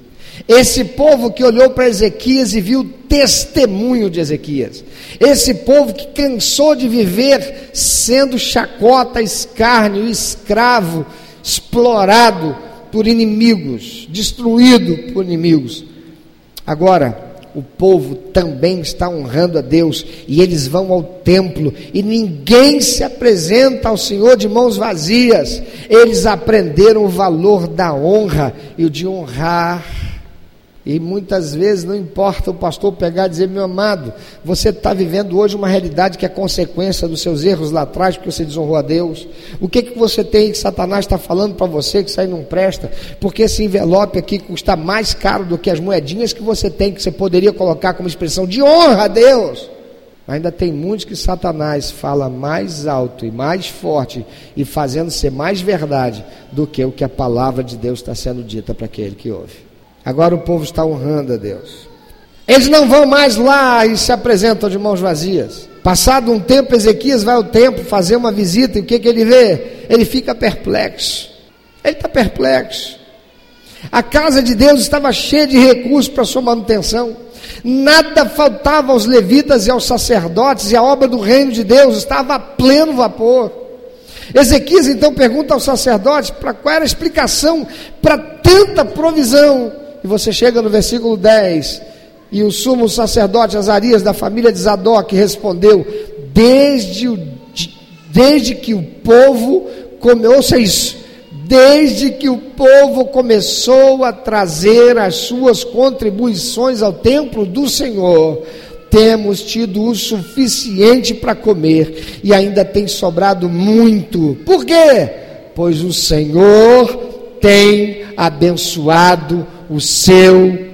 esse povo que olhou para Ezequias e viu o testemunho de Ezequias. Esse povo que cansou de viver sendo chacota, escárnio, escravo, explorado por inimigos, destruído por inimigos. Agora, o povo também está honrando a Deus e eles vão ao templo e ninguém se apresenta ao Senhor de mãos vazias. Eles aprenderam o valor da honra e o de honrar e muitas vezes não importa o pastor pegar e dizer, meu amado, você está vivendo hoje uma realidade que é consequência dos seus erros lá atrás, porque você desonrou a Deus. O que, que você tem que Satanás está falando para você que isso aí não presta? Porque esse envelope aqui custa mais caro do que as moedinhas que você tem, que você poderia colocar como expressão de honra a Deus. Ainda tem muitos que Satanás fala mais alto e mais forte e fazendo ser mais verdade do que o que a palavra de Deus está sendo dita para aquele que ouve. Agora o povo está honrando a Deus. Eles não vão mais lá e se apresentam de mãos vazias. Passado um tempo, Ezequias vai ao templo fazer uma visita e o que, que ele vê? Ele fica perplexo. Ele está perplexo. A casa de Deus estava cheia de recursos para sua manutenção. Nada faltava aos levitas e aos sacerdotes, e a obra do reino de Deus estava a pleno vapor. Ezequias então pergunta aos sacerdotes para qual era a explicação para tanta provisão. E você chega no versículo 10, e o sumo sacerdote Azarias, da família de Zadok, respondeu: Desde, o, desde que o povo comeu, ouça isso, desde que o povo começou a trazer as suas contribuições ao templo do Senhor, temos tido o suficiente para comer e ainda tem sobrado muito. Por quê? Pois o Senhor tem abençoado o seu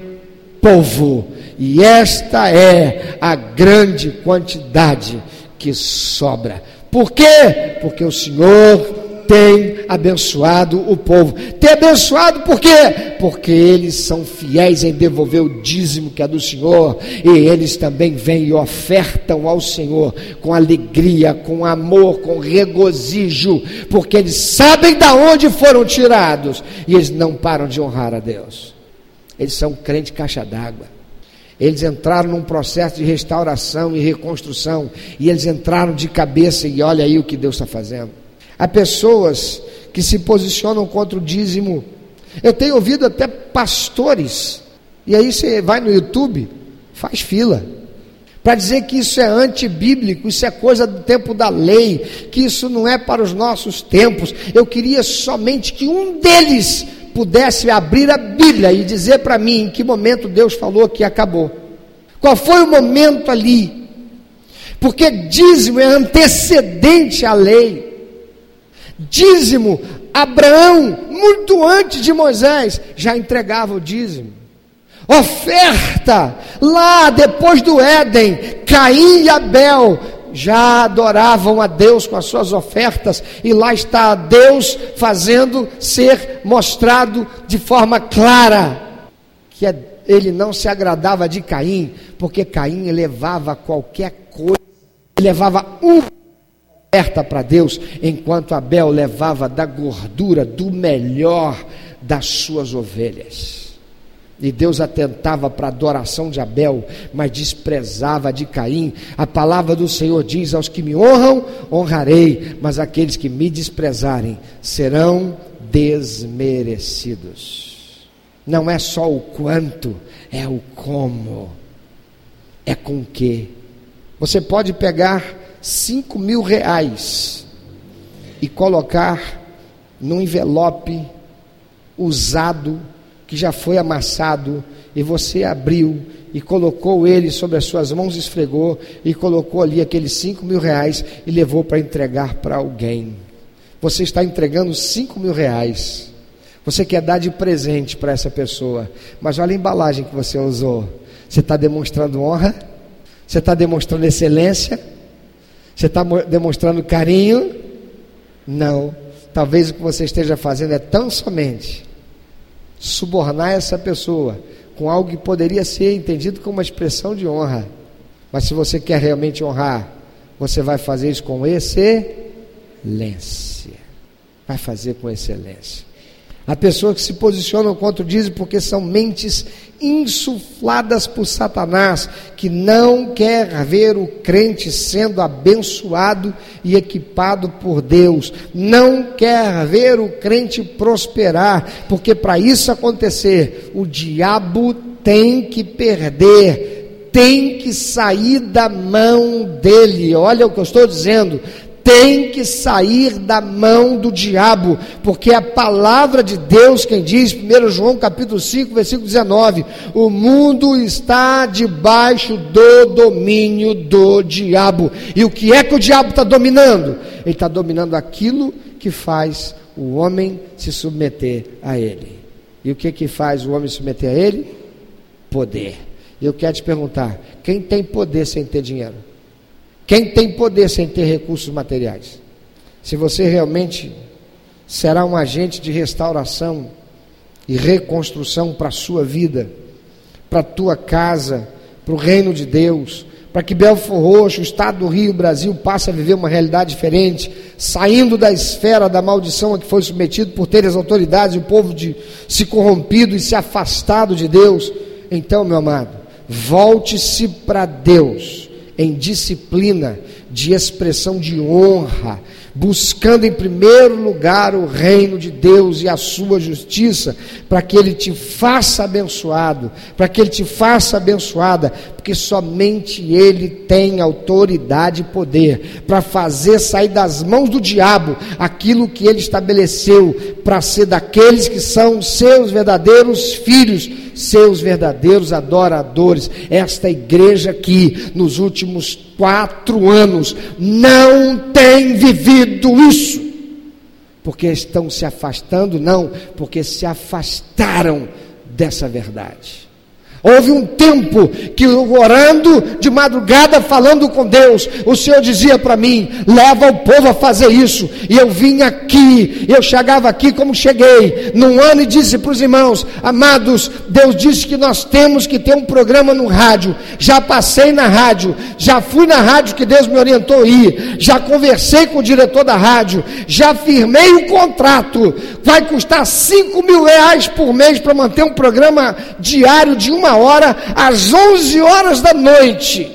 povo. E esta é a grande quantidade que sobra. Por quê? Porque o Senhor tem abençoado o povo. Tem abençoado por quê? Porque eles são fiéis em devolver o dízimo que é do Senhor, e eles também vêm e ofertam ao Senhor com alegria, com amor, com regozijo, porque eles sabem de onde foram tirados e eles não param de honrar a Deus. Eles são crente caixa d'água. Eles entraram num processo de restauração e reconstrução, e eles entraram de cabeça, e olha aí o que Deus está fazendo. Há pessoas que se posicionam contra o dízimo. Eu tenho ouvido até pastores, e aí você vai no YouTube, faz fila, para dizer que isso é antibíblico, isso é coisa do tempo da lei, que isso não é para os nossos tempos. Eu queria somente que um deles pudesse abrir a Bíblia e dizer para mim em que momento Deus falou que acabou. Qual foi o momento ali? Porque dízimo é antecedente à lei. Dízimo, Abraão, muito antes de Moisés, já entregava o dízimo. Oferta, lá depois do Éden, Caim e Abel já adoravam a Deus com as suas ofertas, e lá está Deus fazendo ser mostrado de forma clara que é, ele não se agradava de Caim, porque Caim levava qualquer coisa, levava uma oferta para Deus, enquanto Abel levava da gordura do melhor das suas ovelhas. E Deus atentava para a adoração de Abel, mas desprezava de Caim. A palavra do Senhor diz: Aos que me honram, honrarei, mas aqueles que me desprezarem serão desmerecidos. Não é só o quanto, é o como, é com que. Você pode pegar cinco mil reais e colocar num envelope usado que já foi amassado e você abriu e colocou ele sobre as suas mãos, esfregou e colocou ali aqueles cinco mil reais e levou para entregar para alguém. Você está entregando cinco mil reais. Você quer dar de presente para essa pessoa, mas olha a embalagem que você usou. Você está demonstrando honra? Você está demonstrando excelência? Você está demonstrando carinho? Não. Talvez o que você esteja fazendo é tão somente subornar essa pessoa com algo que poderia ser entendido como uma expressão de honra. Mas se você quer realmente honrar, você vai fazer isso com excelência. Vai fazer com excelência. Há pessoas que se posicionam contra o dízimo porque são mentes insufladas por Satanás, que não quer ver o crente sendo abençoado e equipado por Deus, não quer ver o crente prosperar, porque para isso acontecer, o diabo tem que perder, tem que sair da mão dele. Olha o que eu estou dizendo tem que sair da mão do diabo, porque é a palavra de Deus quem diz, 1 João capítulo 5, versículo 19, o mundo está debaixo do domínio do diabo. E o que é que o diabo está dominando? Ele está dominando aquilo que faz o homem se submeter a ele. E o que que faz o homem se submeter a ele? Poder. E eu quero te perguntar: quem tem poder sem ter dinheiro? Quem tem poder sem ter recursos materiais? Se você realmente será um agente de restauração e reconstrução para a sua vida, para a tua casa, para o reino de Deus, para que Belfor Roxo, o estado do Rio, Brasil, passe a viver uma realidade diferente, saindo da esfera da maldição a que foi submetido por ter as autoridades e o povo de se corrompido e se afastado de Deus. Então, meu amado, volte-se para Deus em disciplina, de expressão de honra, buscando em primeiro lugar o reino de Deus e a sua justiça, para que ele te faça abençoado, para que ele te faça abençoada, porque somente ele tem autoridade e poder para fazer sair das mãos do diabo aquilo que ele estabeleceu para ser daqueles que são seus verdadeiros filhos seus verdadeiros adoradores. Esta igreja aqui, nos últimos quatro anos, não tem vivido isso. Porque estão se afastando? Não, porque se afastaram dessa verdade. Houve um tempo que orando de madrugada, falando com Deus, o Senhor dizia para mim: leva o povo a fazer isso. E eu vim aqui, eu chegava aqui como cheguei, num ano e disse para os irmãos: amados, Deus disse que nós temos que ter um programa no rádio. Já passei na rádio, já fui na rádio que Deus me orientou a ir, já conversei com o diretor da rádio, já firmei o contrato. Vai custar 5 mil reais por mês para manter um programa diário de uma hora às 11 horas da noite.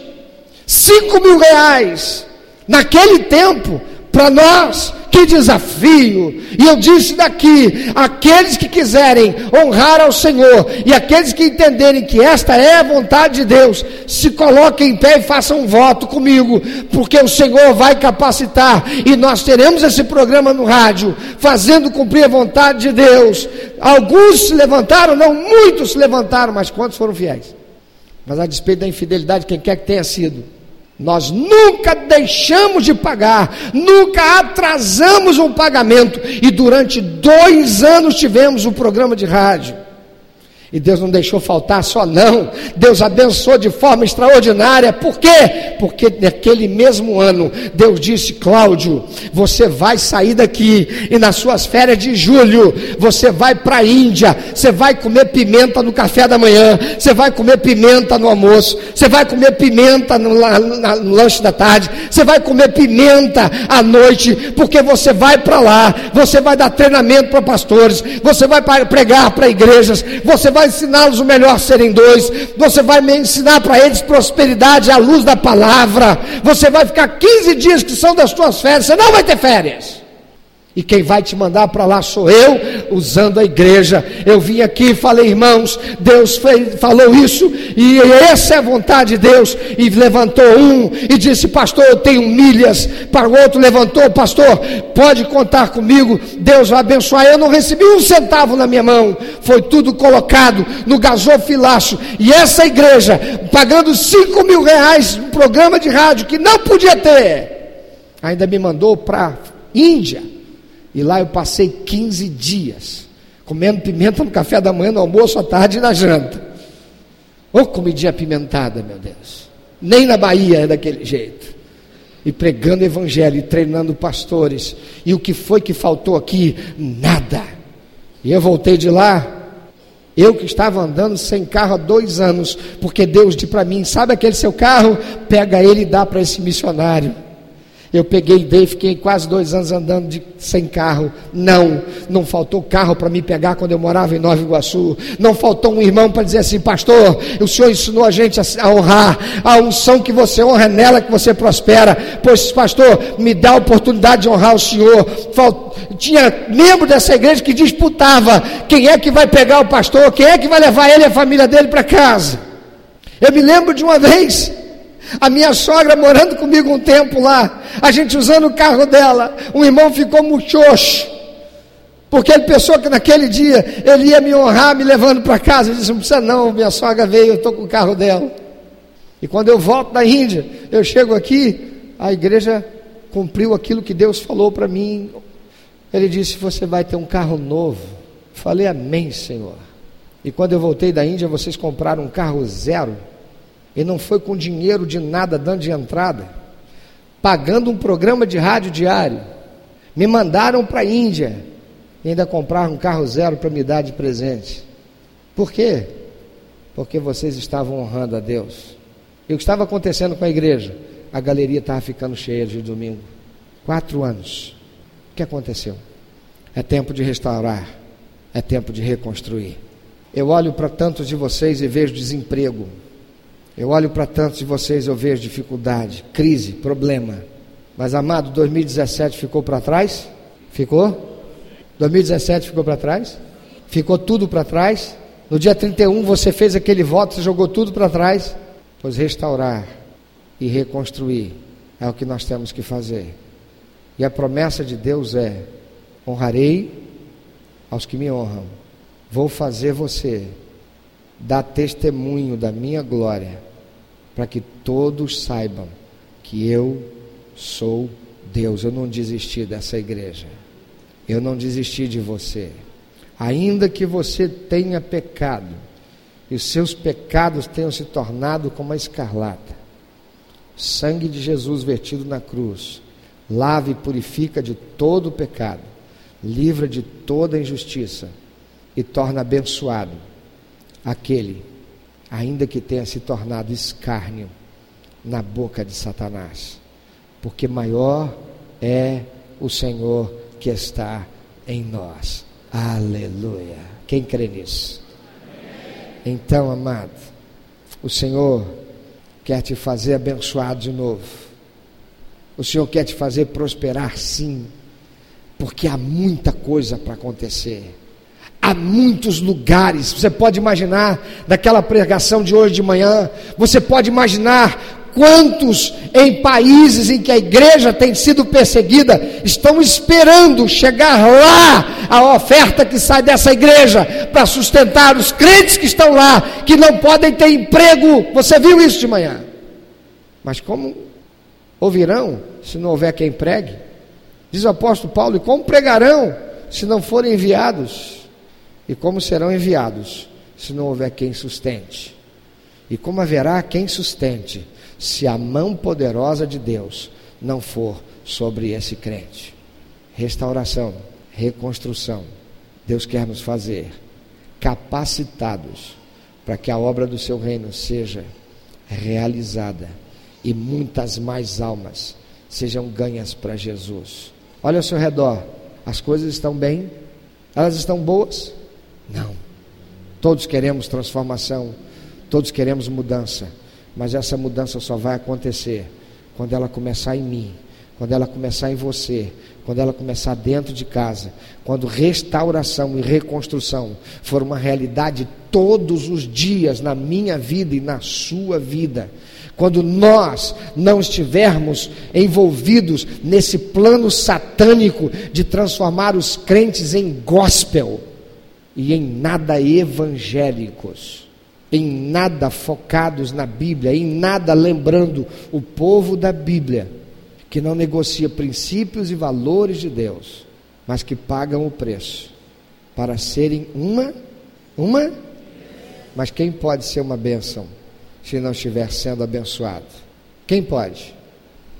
5 mil reais. Naquele tempo, para nós, que desafio! E eu disse daqui: aqueles que quiserem honrar ao Senhor e aqueles que entenderem que esta é a vontade de Deus, se coloquem em pé e façam um voto comigo, porque o Senhor vai capacitar e nós teremos esse programa no rádio, fazendo cumprir a vontade de Deus. Alguns se levantaram, não muitos se levantaram, mas quantos foram fiéis? Mas a despeito da infidelidade, quem quer que tenha sido, nós nunca deixamos de pagar, nunca atrasamos um pagamento, e durante dois anos tivemos um programa de rádio. E Deus não deixou faltar só não. Deus abençoou de forma extraordinária. Por quê? Porque naquele mesmo ano, Deus disse: Cláudio, você vai sair daqui e nas suas férias de julho, você vai para a Índia, você vai comer pimenta no café da manhã, você vai comer pimenta no almoço, você vai comer pimenta no, no, lanche da tarde, você vai comer pimenta à noite, porque você vai para lá, você vai dar treinamento para pastores, você vai pregar para igrejas, você vai vai ensiná-los o melhor serem dois, você vai ensinar para eles prosperidade à luz da palavra, você vai ficar 15 dias que são das tuas férias, você não vai ter férias. E quem vai te mandar para lá sou eu, usando a igreja. Eu vim aqui e falei, irmãos, Deus fez, falou isso, e essa é a vontade de Deus. E levantou um e disse, pastor, eu tenho milhas. Para o outro levantou, pastor, pode contar comigo, Deus vai abençoar. Eu não recebi um centavo na minha mão, foi tudo colocado no gasofilaço. E essa igreja, pagando 5 mil reais um programa de rádio que não podia ter, ainda me mandou para Índia e lá eu passei 15 dias, comendo pimenta no café da manhã, no almoço, à tarde e na janta. Ô oh, comidinha apimentada, meu Deus. Nem na Bahia é daquele jeito. E pregando evangelho, e treinando pastores. E o que foi que faltou aqui? Nada. E eu voltei de lá, eu que estava andando sem carro há dois anos, porque Deus disse para mim: sabe aquele seu carro? Pega ele e dá para esse missionário. Eu peguei e dei, fiquei quase dois anos andando de, sem carro. Não, não faltou carro para me pegar quando eu morava em Nova Iguaçu. Não faltou um irmão para dizer assim, pastor, o senhor ensinou a gente a, a, honrar. A unção que você honra é nela que você prospera. Pois, pastor, me dá a oportunidade de honrar o senhor. Falt... Tinha membro dessa igreja que disputava quem é que vai pegar o pastor, quem é que vai levar ele e a família dele para casa. Eu me lembro de uma vez a minha sogra morando comigo um tempo lá, a gente usando o carro dela, um irmão ficou muxoxo, porque ele pensou que naquele dia ele ia me honrar me levando para casa. Eu disse: Não precisa, não, minha sogra veio, eu estou com o carro dela. E quando eu volto da Índia, eu chego aqui, a igreja cumpriu aquilo que Deus falou para mim. Ele disse: Você vai ter um carro novo. Falei: Amém, Senhor. E quando eu voltei da Índia, vocês compraram um carro zero. E não foi com dinheiro de nada dando de entrada, pagando um programa de rádio diário. Me mandaram para a Índia e ainda compraram um carro zero para me dar de presente. Por quê? Porque vocês estavam honrando a Deus. E o que estava acontecendo com a igreja? A galeria estava ficando cheia de domingo. Quatro anos. O que aconteceu? É tempo de restaurar. É tempo de reconstruir. Eu olho para tantos de vocês e vejo desemprego. Eu olho para tantos de vocês, eu vejo dificuldade, crise, problema. Mas amado, 2017 ficou para trás? Ficou? 2017 ficou para trás? Ficou tudo para trás? No dia 31 você fez aquele voto, você jogou tudo para trás? Pois restaurar e reconstruir é o que nós temos que fazer. E a promessa de Deus é: honrarei aos que me honram. Vou fazer você dar testemunho da minha glória para que todos saibam que eu sou Deus. Eu não desisti dessa igreja. Eu não desisti de você. Ainda que você tenha pecado, e os seus pecados tenham se tornado como a escarlata, sangue de Jesus vertido na cruz, lava e purifica de todo o pecado, livra de toda injustiça e torna abençoado aquele ainda que tenha se tornado escárnio na boca de Satanás, porque maior é o Senhor que está em nós. Aleluia. Quem crê nisso? Então, amado, o Senhor quer te fazer abençoado de novo. O Senhor quer te fazer prosperar, sim, porque há muita coisa para acontecer. Há muitos lugares, você pode imaginar daquela pregação de hoje de manhã, você pode imaginar Quantos em países em que a igreja tem sido perseguida estão esperando chegar lá a oferta que sai dessa igreja para sustentar os crentes que estão lá, que não podem ter emprego? Você viu isso de manhã? Mas como ouvirão se não houver quem pregue? Diz o apóstolo Paulo: e como pregarão se não forem enviados? E como serão enviados se não houver quem sustente? E como haverá quem sustente? se a mão poderosa de Deus não for sobre esse crente. Restauração, reconstrução, Deus quer nos fazer capacitados para que a obra do seu reino seja realizada e muitas mais almas sejam ganhas para Jesus. Olha ao seu redor, as coisas estão bem? Elas estão boas? Não. Todos queremos transformação, todos queremos mudança mas essa mudança só vai acontecer quando ela começar em mim, quando ela começar em você, quando ela começar dentro de casa, quando restauração e reconstrução for uma realidade todos os dias na minha vida e na sua vida. Quando nós não estivermos envolvidos nesse plano satânico de transformar os crentes em gospel e em nada evangélicos em nada focados na Bíblia, em nada lembrando o povo da Bíblia, que não negocia princípios e valores de Deus, mas que pagam o preço para serem uma, uma, mas quem pode ser uma bênção se não estiver sendo abençoado? Quem pode?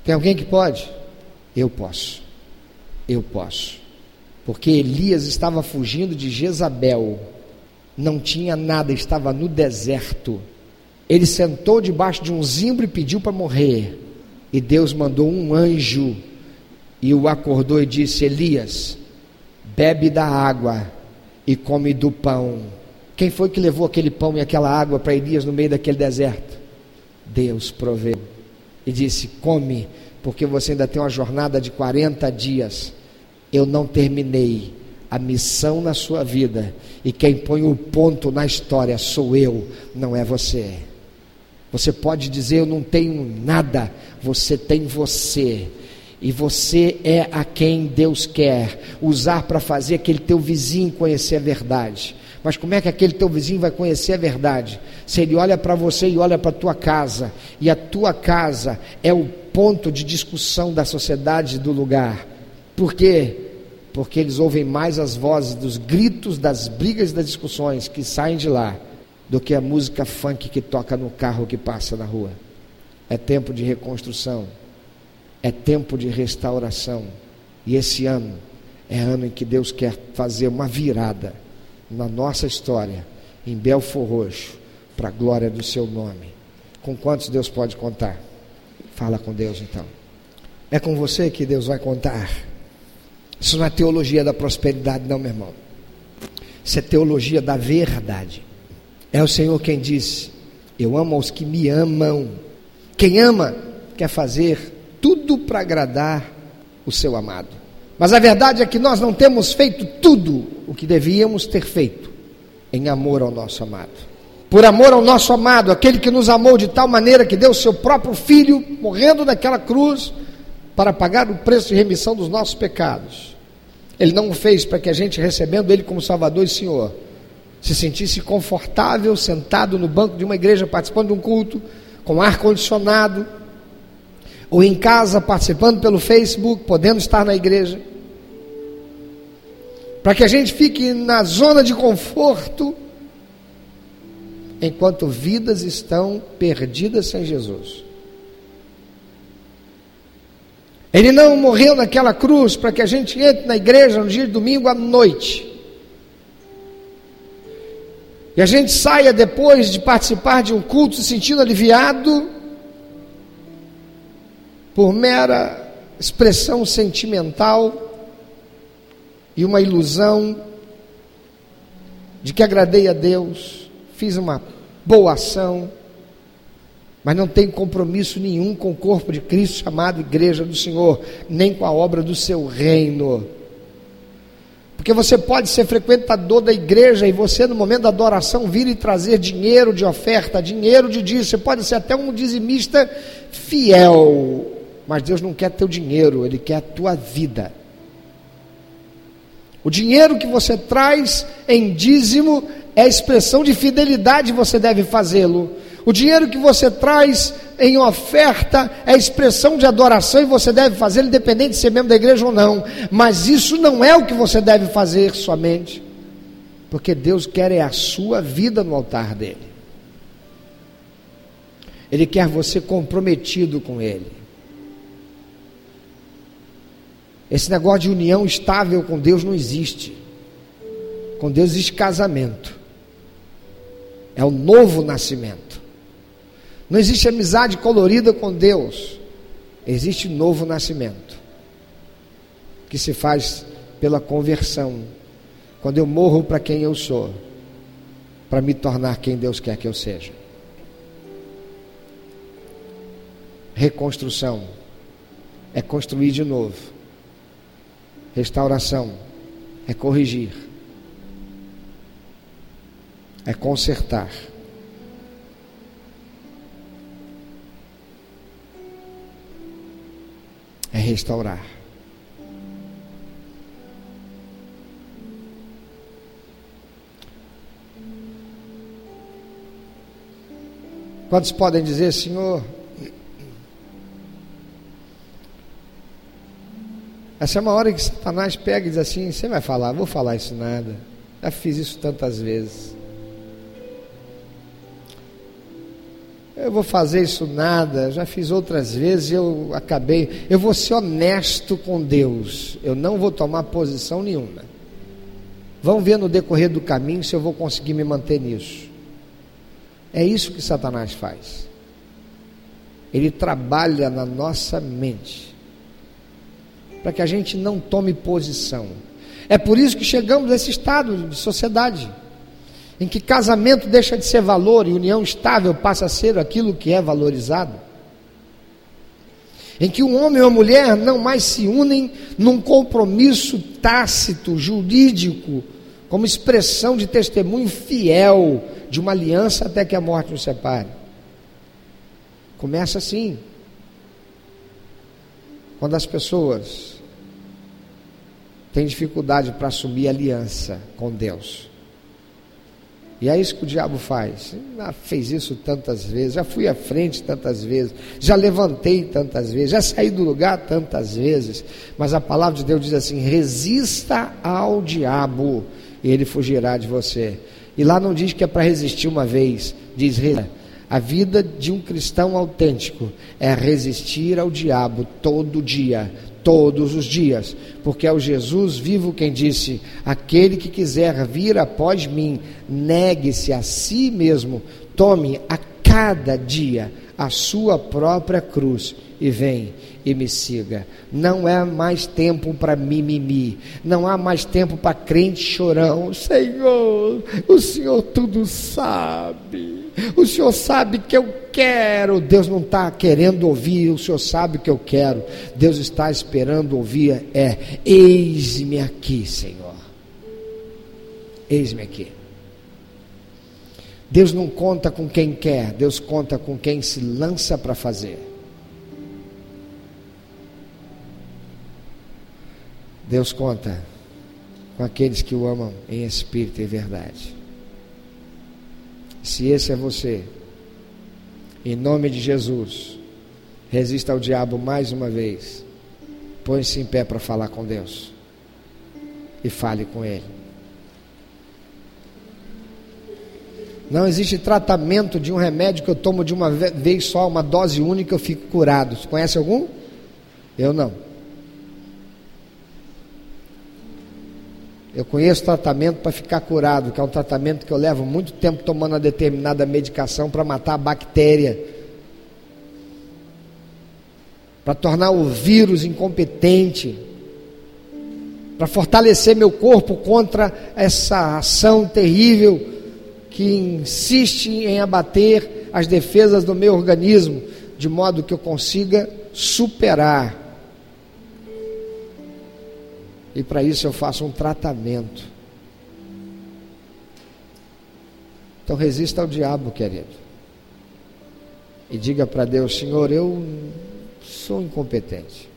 Tem alguém que pode? Eu posso. Eu posso. Porque Elias estava fugindo de Jezabel não tinha nada, estava no deserto. Ele sentou debaixo de um zimbro e pediu para morrer. E Deus mandou um anjo e o acordou e disse: Elias, bebe da água e come do pão. Quem foi que levou aquele pão e aquela água para Elias no meio daquele deserto? Deus proveu e disse: Come, porque você ainda tem uma jornada de 40 dias. Eu não terminei a missão na sua vida e quem põe o ponto na história sou eu, não é você. Você pode dizer eu não tenho nada, você tem você. E você é a quem Deus quer usar para fazer aquele teu vizinho conhecer a verdade. Mas como é que aquele teu vizinho vai conhecer a verdade? Se ele olha para você e olha para a tua casa, e a tua casa é o ponto de discussão da sociedade do lugar. Por quê? porque eles ouvem mais as vozes dos gritos, das brigas, das discussões que saem de lá, do que a música funk que toca no carro que passa na rua. É tempo de reconstrução, é tempo de restauração, e esse ano é ano em que Deus quer fazer uma virada na nossa história, em Belfor Roxo, para a glória do seu nome. Com quantos Deus pode contar? Fala com Deus então. É com você que Deus vai contar. Isso não é teologia da prosperidade, não, meu irmão. Isso é teologia da verdade. É o Senhor quem diz: Eu amo aos que me amam. Quem ama quer fazer tudo para agradar o seu amado. Mas a verdade é que nós não temos feito tudo o que devíamos ter feito em amor ao nosso amado. Por amor ao nosso amado, aquele que nos amou de tal maneira que deu seu próprio filho morrendo naquela cruz para pagar o preço de remissão dos nossos pecados. Ele não o fez para que a gente, recebendo Ele como Salvador e Senhor, se sentisse confortável sentado no banco de uma igreja participando de um culto, com ar-condicionado, ou em casa participando pelo Facebook, podendo estar na igreja. Para que a gente fique na zona de conforto, enquanto vidas estão perdidas sem Jesus. Ele não morreu naquela cruz para que a gente entre na igreja no dia de domingo à noite. E a gente saia depois de participar de um culto se sentindo aliviado por mera expressão sentimental e uma ilusão de que agradei a Deus, fiz uma boa ação, mas não tem compromisso nenhum com o corpo de Cristo chamado Igreja do Senhor, nem com a obra do seu reino. Porque você pode ser frequentador da igreja e você, no momento da adoração, vir e trazer dinheiro de oferta, dinheiro de dízimo. Você pode ser até um dizimista fiel, mas Deus não quer teu dinheiro, Ele quer a tua vida. O dinheiro que você traz em dízimo é expressão de fidelidade, você deve fazê-lo. O dinheiro que você traz em oferta é expressão de adoração e você deve fazer, independente de ser membro da igreja ou não. Mas isso não é o que você deve fazer somente, porque Deus quer é a sua vida no altar dele. Ele quer você comprometido com Ele. Esse negócio de união estável com Deus não existe. Com Deus existe casamento. É o novo nascimento. Não existe amizade colorida com Deus. Existe novo nascimento. Que se faz pela conversão. Quando eu morro para quem eu sou, para me tornar quem Deus quer que eu seja. Reconstrução é construir de novo. Restauração é corrigir, é consertar. É restaurar. Quantos podem dizer, Senhor, Essa é uma hora que Satanás pega e diz assim: Você vai falar, vou falar isso nada. Já fiz isso tantas vezes. Eu vou fazer isso nada, já fiz outras vezes, eu acabei. Eu vou ser honesto com Deus. Eu não vou tomar posição nenhuma. Vão ver no decorrer do caminho se eu vou conseguir me manter nisso. É isso que Satanás faz. Ele trabalha na nossa mente para que a gente não tome posição. É por isso que chegamos a esse estado de sociedade, em que casamento deixa de ser valor e união estável passa a ser aquilo que é valorizado. Em que um homem e uma mulher não mais se unem num compromisso tácito, jurídico, como expressão de testemunho fiel de uma aliança até que a morte nos separe. Começa assim. Quando as pessoas têm dificuldade para assumir aliança com Deus. E é isso que o diabo faz. Já fez isso tantas vezes, já fui à frente tantas vezes, já levantei tantas vezes, já saí do lugar tantas vezes. Mas a palavra de Deus diz assim: resista ao diabo e ele fugirá de você. E lá não diz que é para resistir uma vez, diz a vida de um cristão autêntico é resistir ao diabo todo dia, todos os dias, porque é o Jesus vivo quem disse: aquele que quiser vir após mim, negue-se a si mesmo, tome a cada dia a sua própria cruz e vem e me siga. Não é mais tempo para mimimi, não há mais tempo para crente chorão. Senhor, o Senhor tudo sabe. O Senhor sabe que eu quero. Deus não está querendo ouvir, o Senhor sabe que eu quero. Deus está esperando ouvir. É, eis-me aqui, Senhor. Eis-me aqui. Deus não conta com quem quer, Deus conta com quem se lança para fazer. Deus conta com aqueles que o amam em espírito e verdade. Se esse é você, em nome de Jesus, resista ao diabo mais uma vez. Põe-se em pé para falar com Deus. E fale com Ele. Não existe tratamento de um remédio que eu tomo de uma vez só, uma dose única, eu fico curado. Você conhece algum? Eu não. Eu conheço tratamento para ficar curado, que é um tratamento que eu levo muito tempo tomando uma determinada medicação para matar a bactéria, para tornar o vírus incompetente, para fortalecer meu corpo contra essa ação terrível que insiste em abater as defesas do meu organismo, de modo que eu consiga superar. E para isso eu faço um tratamento. Então resista ao diabo, querido. E diga para Deus: Senhor, eu sou incompetente.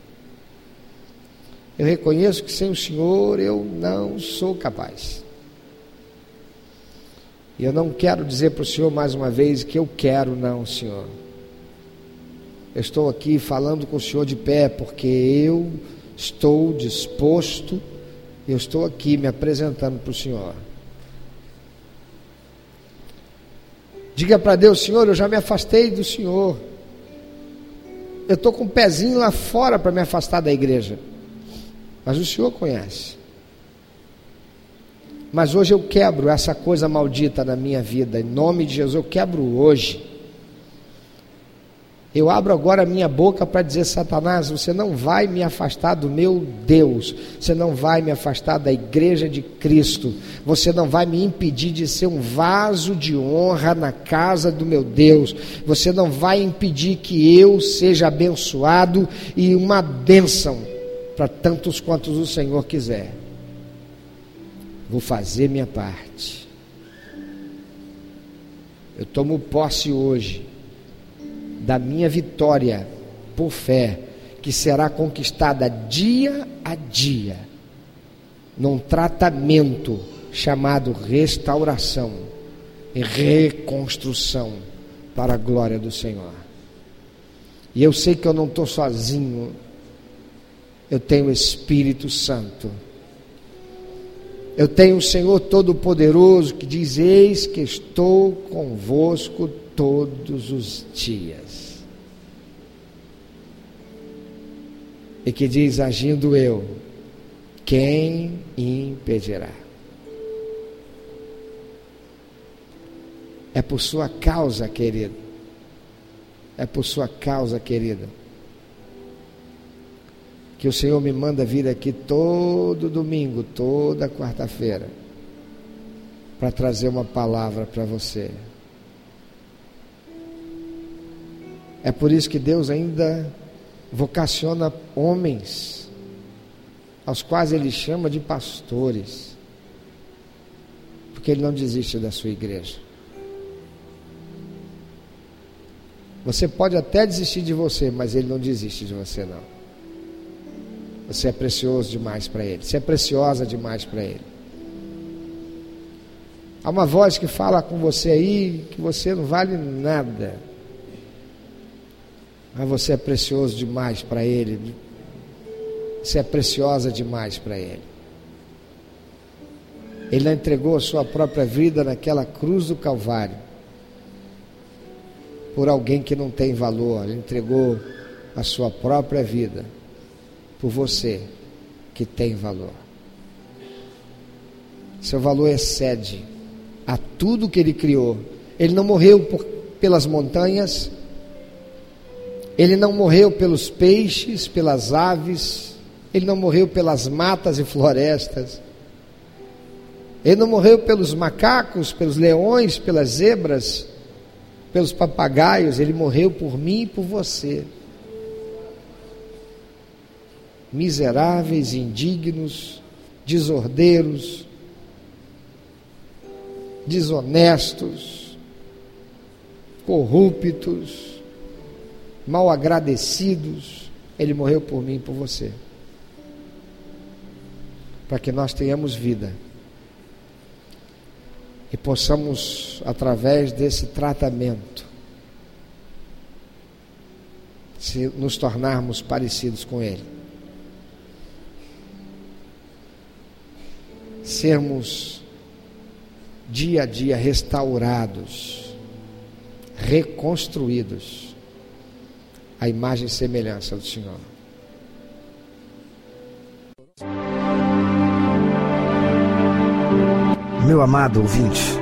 Eu reconheço que sem o Senhor eu não sou capaz. E eu não quero dizer para o Senhor mais uma vez que eu quero, não, Senhor. Eu estou aqui falando com o Senhor de pé porque eu estou disposto, eu estou aqui me apresentando para o Senhor. Diga para Deus, Senhor, eu já me afastei do Senhor. Eu estou com um pezinho lá fora para me afastar da igreja. Mas o Senhor conhece. Mas hoje eu quebro essa coisa maldita na minha vida. Em nome de Jesus, eu quebro hoje. Eu abro agora a minha boca para dizer: Satanás, você não vai me afastar do meu Deus, você não vai me afastar da igreja de Cristo, você não vai me impedir de ser um vaso de honra na casa do meu Deus, você não vai impedir que eu seja abençoado e uma bênção para tantos quantos o Senhor quiser. Vou fazer minha parte. Eu tomo posse hoje da minha vitória por fé, que será conquistada dia a dia, num tratamento chamado restauração e reconstrução para a glória do Senhor. E eu sei que eu não estou sozinho, eu tenho o Espírito Santo. Eu tenho o Senhor Todo-Poderoso que diz: Eis que estou convosco todos os dias. E que diz: agindo eu, quem impedirá? É por sua causa, querido. É por sua causa, querida. Que o Senhor me manda vir aqui todo domingo, toda quarta-feira, para trazer uma palavra para você. É por isso que Deus ainda vocaciona homens, aos quais Ele chama de pastores, porque Ele não desiste da sua igreja. Você pode até desistir de você, mas Ele não desiste de você, não. Você é precioso demais para Ele, você é preciosa demais para Ele. Há uma voz que fala com você aí que você não vale nada. Mas você é precioso demais para Ele. Você é preciosa demais para Ele. Ele entregou a sua própria vida naquela cruz do Calvário. Por alguém que não tem valor. Ele entregou a sua própria vida por você que tem valor. Seu valor excede a tudo que ele criou. Ele não morreu por, pelas montanhas, ele não morreu pelos peixes, pelas aves, ele não morreu pelas matas e florestas. Ele não morreu pelos macacos, pelos leões, pelas zebras, pelos papagaios, ele morreu por mim e por você. Miseráveis, indignos, desordeiros, desonestos, corruptos, mal agradecidos, Ele morreu por mim e por você. Para que nós tenhamos vida e possamos, através desse tratamento, se nos tornarmos parecidos com Ele. Sermos dia a dia restaurados, reconstruídos a imagem e semelhança do Senhor. Meu amado ouvinte,